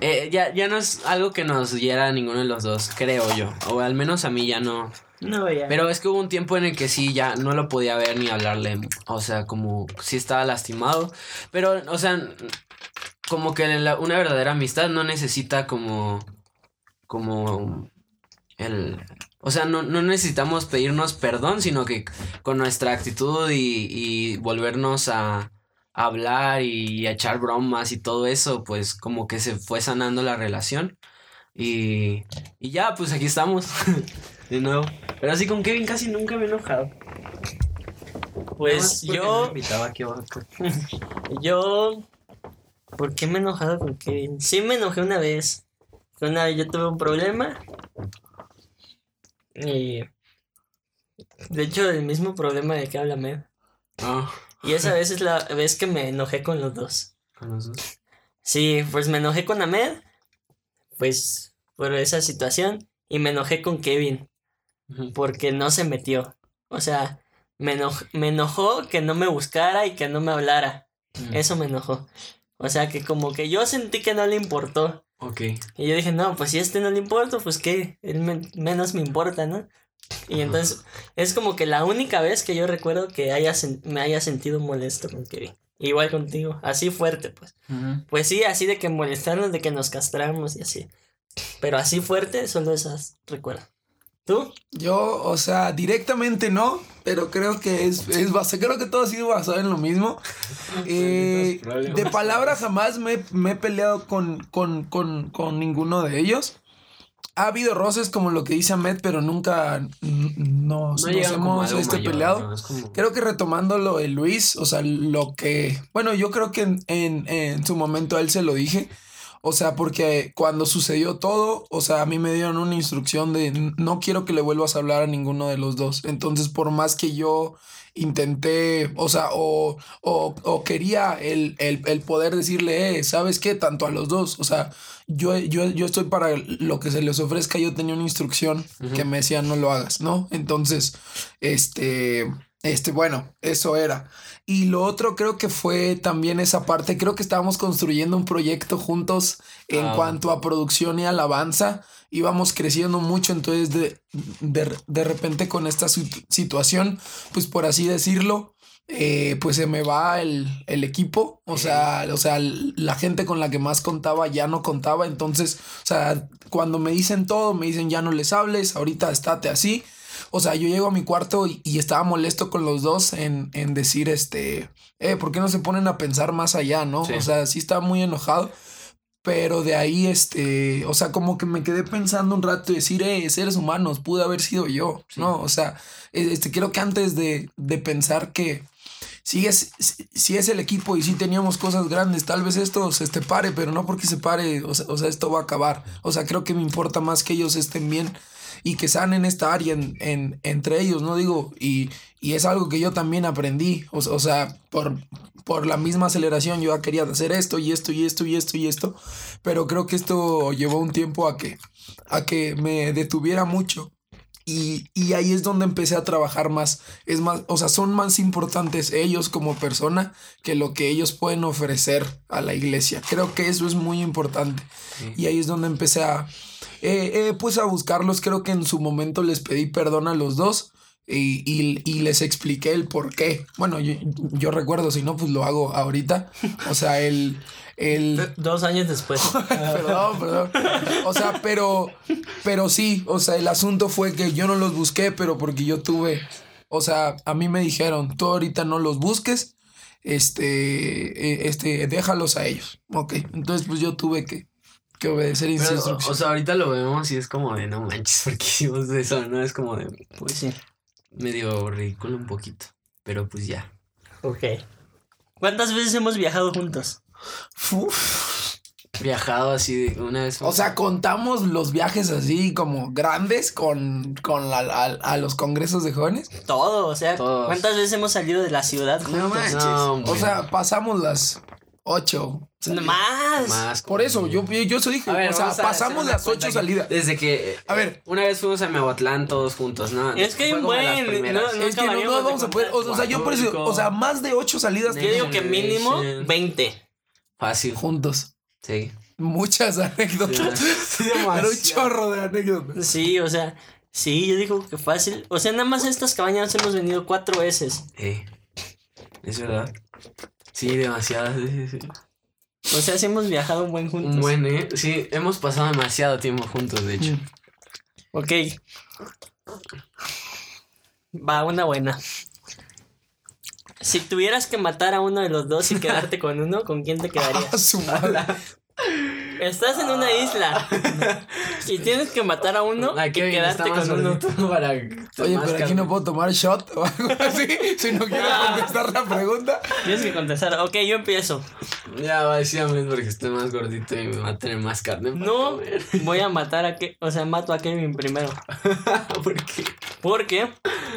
Speaker 2: Eh, ya, ya no es algo que nos hiera a ninguno de los dos, creo yo. O al menos a mí ya no.
Speaker 1: No, ya.
Speaker 2: Pero es que hubo un tiempo en el que sí, ya no lo podía ver ni hablarle. O sea, como sí estaba lastimado. Pero, o sea, como que la- una verdadera amistad no necesita como. Como. El. O sea, no, no necesitamos pedirnos perdón, sino que con nuestra actitud y, y volvernos a, a hablar y a echar bromas y todo eso, pues como que se fue sanando la relación. Y, y ya, pues aquí estamos. de nuevo. Pero así con Kevin casi nunca me he enojado.
Speaker 1: pues yo, yo, ¿por qué me he enojado con Kevin? Sí me enojé una vez. Una vez yo tuve un problema. Y, de hecho, el mismo problema de que habla.
Speaker 2: Ah,
Speaker 1: Y esa vez es la vez que me enojé con los dos.
Speaker 2: con los dos.
Speaker 1: Sí, pues me enojé con Ahmed, pues por esa situación, y me enojé con Kevin, porque no se metió. O sea, me, enoj- me enojó que no me buscara y que no me hablara. Eso me enojó. O sea, que como que yo sentí que no le importó.
Speaker 2: Ok.
Speaker 1: Y yo dije, no, pues si a este no le importa, pues que él men- menos me importa, ¿no? Y entonces es como que la única vez que yo recuerdo que haya me haya sentido molesto con Kevin. Igual contigo, así fuerte, pues. Pues sí, así de que molestarnos, de que nos castramos y así. Pero así fuerte, solo esas recuerdo. ¿Tú?
Speaker 3: Yo, o sea, directamente no, pero creo que es, es base, creo que todo ha sido basado en lo mismo. Eh, de palabra jamás me, me he peleado con, con, con, con ninguno de ellos. Ha habido roces como lo que dice Ahmed, pero nunca nos, nos
Speaker 2: llegan como
Speaker 3: hemos este,
Speaker 2: mayor,
Speaker 3: peleado.
Speaker 2: ¿no? Como-
Speaker 3: Creo que retomando lo de Luis, o sea, lo que, bueno, yo creo que en, en, en su momento a él se lo dije, o sea, porque cuando sucedió todo, o sea, a mí me dieron una instrucción de "N- no quiero que le vuelvas a hablar a ninguno de los dos. Entonces, por más que yo intenté, o sea, o, o, o quería el, el, el poder decirle, eh, ¿sabes qué? Tanto a los dos, o sea, yo, yo, yo estoy para lo que se les ofrezca, yo tenía una instrucción que me decía no lo hagas, ¿no? Entonces, este, este, bueno, eso era. Y lo otro creo que fue también esa parte, creo que estábamos construyendo un proyecto juntos en
Speaker 2: Ah.
Speaker 3: cuanto a producción y alabanza, íbamos creciendo mucho, entonces de, de, de repente con esta situ- situación, pues por así decirlo, eh, pues se me va el, el equipo, o sea, o sea, la gente con la que más contaba ya no contaba, entonces, o sea, cuando me dicen todo, me dicen ya no les hables, ahorita estate así. O sea, yo llego a mi cuarto y, y estaba molesto con los dos en, en decir, este, eh, ¿por qué no se ponen a pensar más allá, no?
Speaker 2: Sí.
Speaker 3: O sea, sí estaba muy enojado. Pero de ahí, este, o sea, como que me quedé pensando un rato y decir, eh, seres humanos, pude haber sido yo, ¿no? O sea, e- este, creo que antes de, de pensar que si es, si es el equipo y si teníamos cosas grandes, tal vez esto se este, pare, pero no porque se pare, o sea, o sea, esto va a acabar. O sea, creo que me importa más que ellos estén bien y que sanen esta área en, en- entre ellos, ¿no? Digo, y, y es algo que yo también aprendí, o, o sea, por, por la misma aceleración yo ya quería hacer esto y esto y esto y esto y esto, pero creo que esto llevó un tiempo a que, a que me detuviera mucho. Y, y ahí es donde empecé a trabajar más. Es más, o sea, son más importantes ellos como persona que lo que ellos pueden ofrecer a la iglesia. Creo que eso es muy importante. Y ahí es donde empecé a, eh, eh, pues a buscarlos. Creo que en su momento les pedí perdón a los dos. Y, y- y les expliqué el por qué. Bueno, yo, yo recuerdo, si no, pues lo hago ahorita. O sea, el, el,
Speaker 1: Dos años después.
Speaker 3: perdón, perdón. O sea, pero, pero sí, o sea, el asunto fue que yo no los busqué, pero porque yo tuve, o sea, a mí me dijeron, tú ahorita no los busques, este, eh, este, déjalos a ellos. Ok, entonces pues yo tuve que, que obedecer instrucción.
Speaker 2: o sea, ahorita lo vemos y es como de no manches, porque hicimos eso, ¿no? Es como de
Speaker 1: Pues sí.
Speaker 2: medio ridículo un poquito. Pero pues ya.
Speaker 1: Ok. ¿Cuántas veces hemos viajado juntos?
Speaker 3: Uf.
Speaker 2: Viajado así de una vez.
Speaker 3: O sea, contamos los viajes así como grandes con, con la- la- a los congresos de jóvenes.
Speaker 1: Todo, o sea,
Speaker 2: Todos.
Speaker 1: ¿cuántas veces hemos salido de la ciudad juntos?
Speaker 3: No manches.
Speaker 2: No,
Speaker 3: o sea, pasamos las ocho.
Speaker 1: No más.
Speaker 2: más.
Speaker 3: Por eso, yo, yo, yo eso dije.
Speaker 2: Ver,
Speaker 3: o sea, pasamos las ocho salidas.
Speaker 2: Desde que.
Speaker 3: A ver.
Speaker 2: Una vez fuimos a Miahuatlán todos juntos, ¿no?
Speaker 1: Es que hay un buen,
Speaker 2: primeras.
Speaker 1: no, no
Speaker 3: es que no, no vamos a poder. O, o sea, yo por eso. O sea, más de ocho salidas
Speaker 1: Yo digo que mínimo
Speaker 2: Generation.
Speaker 1: 20.
Speaker 2: Fácil.
Speaker 3: juntos.
Speaker 2: Sí.
Speaker 3: Muchas anécdotas.
Speaker 2: Sí,
Speaker 3: Era un chorro de anécdotas.
Speaker 1: Sí, o sea, sí, yo digo que fácil. O sea, nada más a estas cabañas hemos venido cuatro veces.
Speaker 2: Eh, es verdad. Sí, demasiado. sí, sí.
Speaker 1: O sea, sí hemos viajado un buen juntos.
Speaker 2: Un buen, ¿eh? Sí, hemos pasado demasiado tiempo juntos, de hecho.
Speaker 1: Ok. Va, una buena. Si tuvieras que matar a uno de los dos y quedarte con uno, ¿con quién te quedarías?
Speaker 3: su madre.
Speaker 1: Estás en una isla y tienes que matar a uno y quedarte con uno.
Speaker 2: para
Speaker 3: Oye, pero aquí no puedo tomar shot o algo así. Si no quiero
Speaker 1: Ah.
Speaker 3: contestar la pregunta.
Speaker 1: Tienes que contestar. Ok, yo empiezo.
Speaker 2: Ya va a decir a mí porque estoy más gordito y me va a tener más carne.
Speaker 1: No,
Speaker 2: comer.
Speaker 1: voy a matar a que, o sea, mato a Kevin primero.
Speaker 2: ¿Por qué?
Speaker 1: Porque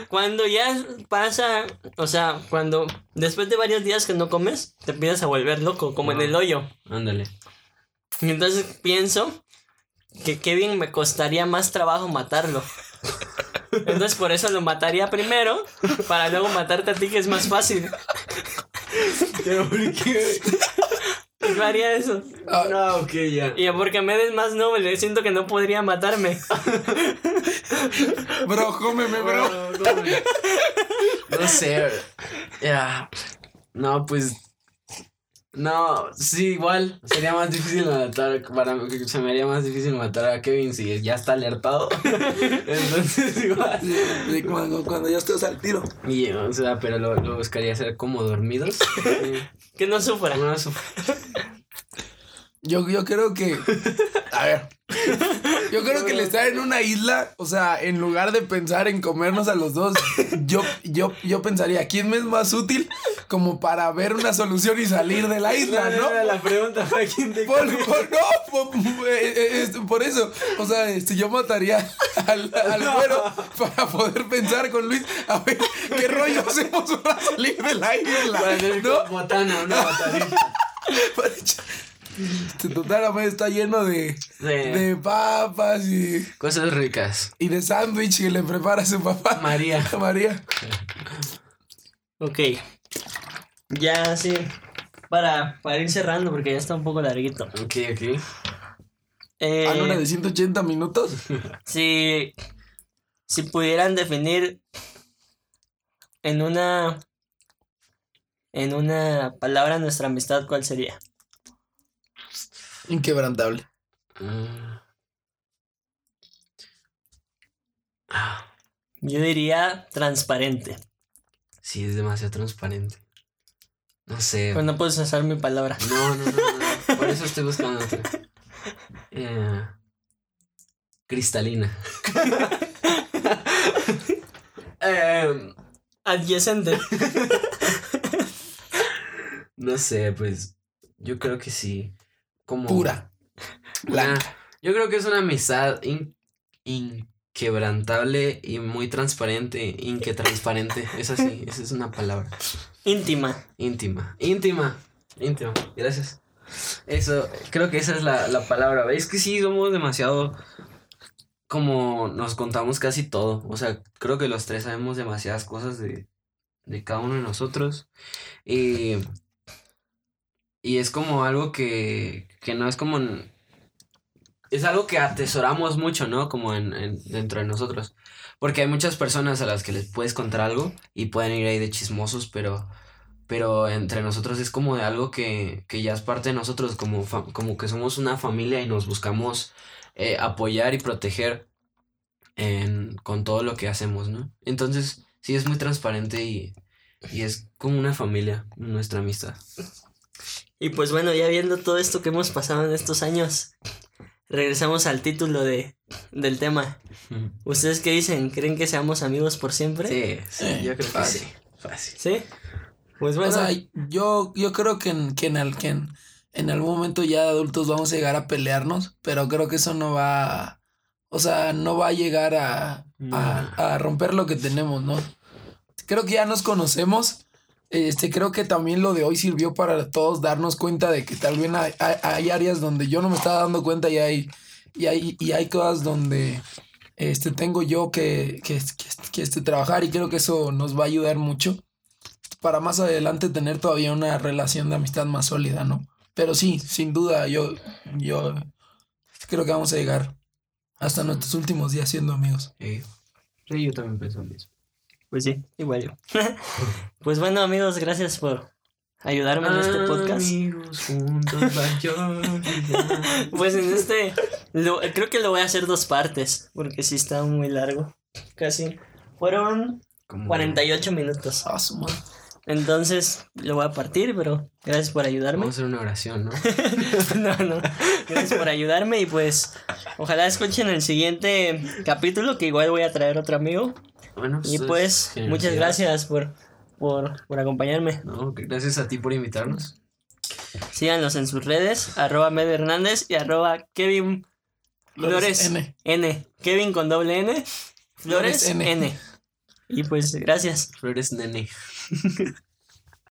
Speaker 1: cuando ya pasa, o sea, cuando después de varios días que no comes, te empiezas a volver loco, como en el hoyo.
Speaker 2: Ándale.
Speaker 1: Y entonces pienso que Kevin me costaría más trabajo matarlo. Entonces por eso lo mataría primero, para luego matarte a ti, que es más fácil.
Speaker 2: Pero ¿por qué?
Speaker 1: Yo haría eso.
Speaker 3: Ah,
Speaker 2: No, ok, ya.
Speaker 1: Y porque me es más noble, siento que no podría matarme.
Speaker 3: Bro, cómeme, bro.
Speaker 2: No sé. Ya. No, pues. No, sí, igual. Sería más difícil matar. Para mí, se me haría más difícil matar a Kevin si ya está alertado. Entonces, igual.
Speaker 3: Sí, cuando, cuando ya estás al tiro.
Speaker 2: Y, o sea, pero lo, lo buscaría hacer como dormidos.
Speaker 1: Que no sufra.
Speaker 2: No, eso-
Speaker 3: Yo, yo creo que. A ver. Yo creo que el estar en una isla, o sea, en lugar de pensar en comernos a los dos, yo, yo, yo pensaría, ¿quién me es más útil como para ver una solución y salir de la isla, no?
Speaker 2: La pregunta fue quién te
Speaker 3: Por, por- no, por, eh, eh, por eso, o sea, este, yo mataría al, al güero para poder pensar con Luis, a ver qué rollo hacemos para salir de la
Speaker 2: Para
Speaker 3: isla, ¿no?
Speaker 2: botana, una botanita.
Speaker 3: Este, totalmente está lleno de,
Speaker 2: Sí.
Speaker 3: de papas y,
Speaker 2: Cosas ricas.
Speaker 3: y de sándwich que le prepara su papá.
Speaker 2: María.
Speaker 3: María.
Speaker 1: Ok. Ya sí. Para, para ir cerrando, porque ya está un poco larguito.
Speaker 2: Ok, ok.
Speaker 1: Eh,
Speaker 3: ¿A una de 180 minutos?
Speaker 1: si, si pudieran definir en una en una palabra nuestra amistad, ¿cuál sería?
Speaker 3: Inquebrantable.
Speaker 2: Mm. Ah,
Speaker 1: Yo diría transparente.
Speaker 2: sí, es demasiado transparente. No sé.
Speaker 1: Pues no puedes usar mi palabra.
Speaker 2: No, no, no, no. Por eso estoy buscando otra. Eh, cristalina. Em,
Speaker 1: Adyacente.
Speaker 2: no sé, pues. Yo creo que sí. Como.
Speaker 3: Pura.
Speaker 2: Una- yo creo que es una amistad in- inquebrantable y muy transparente. Inquetransparente. Esa sí, esa es una palabra.
Speaker 1: Íntima.
Speaker 2: Íntima. Íntima. Íntima. Gracias. Eso, creo que esa es la, la palabra. Es que sí, somos demasiado. Como nos contamos casi todo. O sea, creo que los tres sabemos demasiadas cosas de, de cada uno de nosotros. Y. Y es como algo que. Que no es como. es algo que atesoramos mucho, ¿no? Como en, en- dentro de nosotros. Porque hay muchas personas a las que les puedes contar algo y pueden ir ahí de chismosos, pero, pero entre nosotros es como de algo que, que ya es parte de nosotros, como, como que somos una familia y nos buscamos eh, apoyar y proteger en- con todo lo que hacemos, ¿no? Entonces, sí es muy transparente y, y es como una familia, nuestra amistad.
Speaker 1: Y pues bueno, ya viendo todo esto que hemos pasado en estos años, regresamos al título de, del tema. ¿Ustedes qué dicen? ¿Creen que seamos amigos por siempre?
Speaker 2: Sí, sí,
Speaker 3: Eh,
Speaker 2: yo creo que
Speaker 3: fácil.
Speaker 2: sí. Fácil.
Speaker 1: ¿Sí? Pues bueno,
Speaker 3: O sea, yo, yo creo que en, que en, que en, en algún momento ya de adultos vamos a llegar a pelearnos, pero creo que eso no va a, o sea, no va a llegar a, a, a romper lo que tenemos, ¿no? Creo que ya nos conocemos. Este, creo que también lo de hoy sirvió para todos darnos cuenta de que tal vez hay, hay- áreas donde yo no me estaba dando cuenta y hay, y hay, y hay cosas donde este, tengo yo que, que, que, este, trabajar y creo que eso nos va a ayudar mucho para más adelante tener todavía una relación de amistad más sólida, ¿no? Pero sí, sin duda, yo, yo creo que vamos a llegar hasta nuestros últimos días siendo amigos.
Speaker 2: Sí, Sí, yo también pienso lo mismo.
Speaker 1: Pues sí, igual yo. pues bueno, amigos, gracias por ayudarme en este podcast.
Speaker 2: Amigos juntos.
Speaker 1: Pues en este, lo- creo que lo voy a hacer dos partes, porque sí está muy largo. Casi. Fueron
Speaker 2: Como-
Speaker 1: 48 minutos.
Speaker 3: Ah, su madre.
Speaker 1: Entonces lo voy a partir, pero gracias por ayudarme.
Speaker 2: Vamos a hacer una oración, ¿no?
Speaker 1: no, no. Gracias por ayudarme y pues ojalá escuchen el siguiente capítulo que igual voy a traer otro amigo.
Speaker 2: Bueno,
Speaker 1: Y
Speaker 2: es
Speaker 1: pues muchas gracias por, por, por acompañarme.
Speaker 2: No, gracias a ti por invitarnos.
Speaker 1: Síganlos en sus redes, arroba Med Hernández y arroba Kevin Flores
Speaker 3: N.
Speaker 1: N. Kevin con doble N. Flores
Speaker 3: Flores N.
Speaker 1: N. Y pues gracias.
Speaker 2: Flores nene.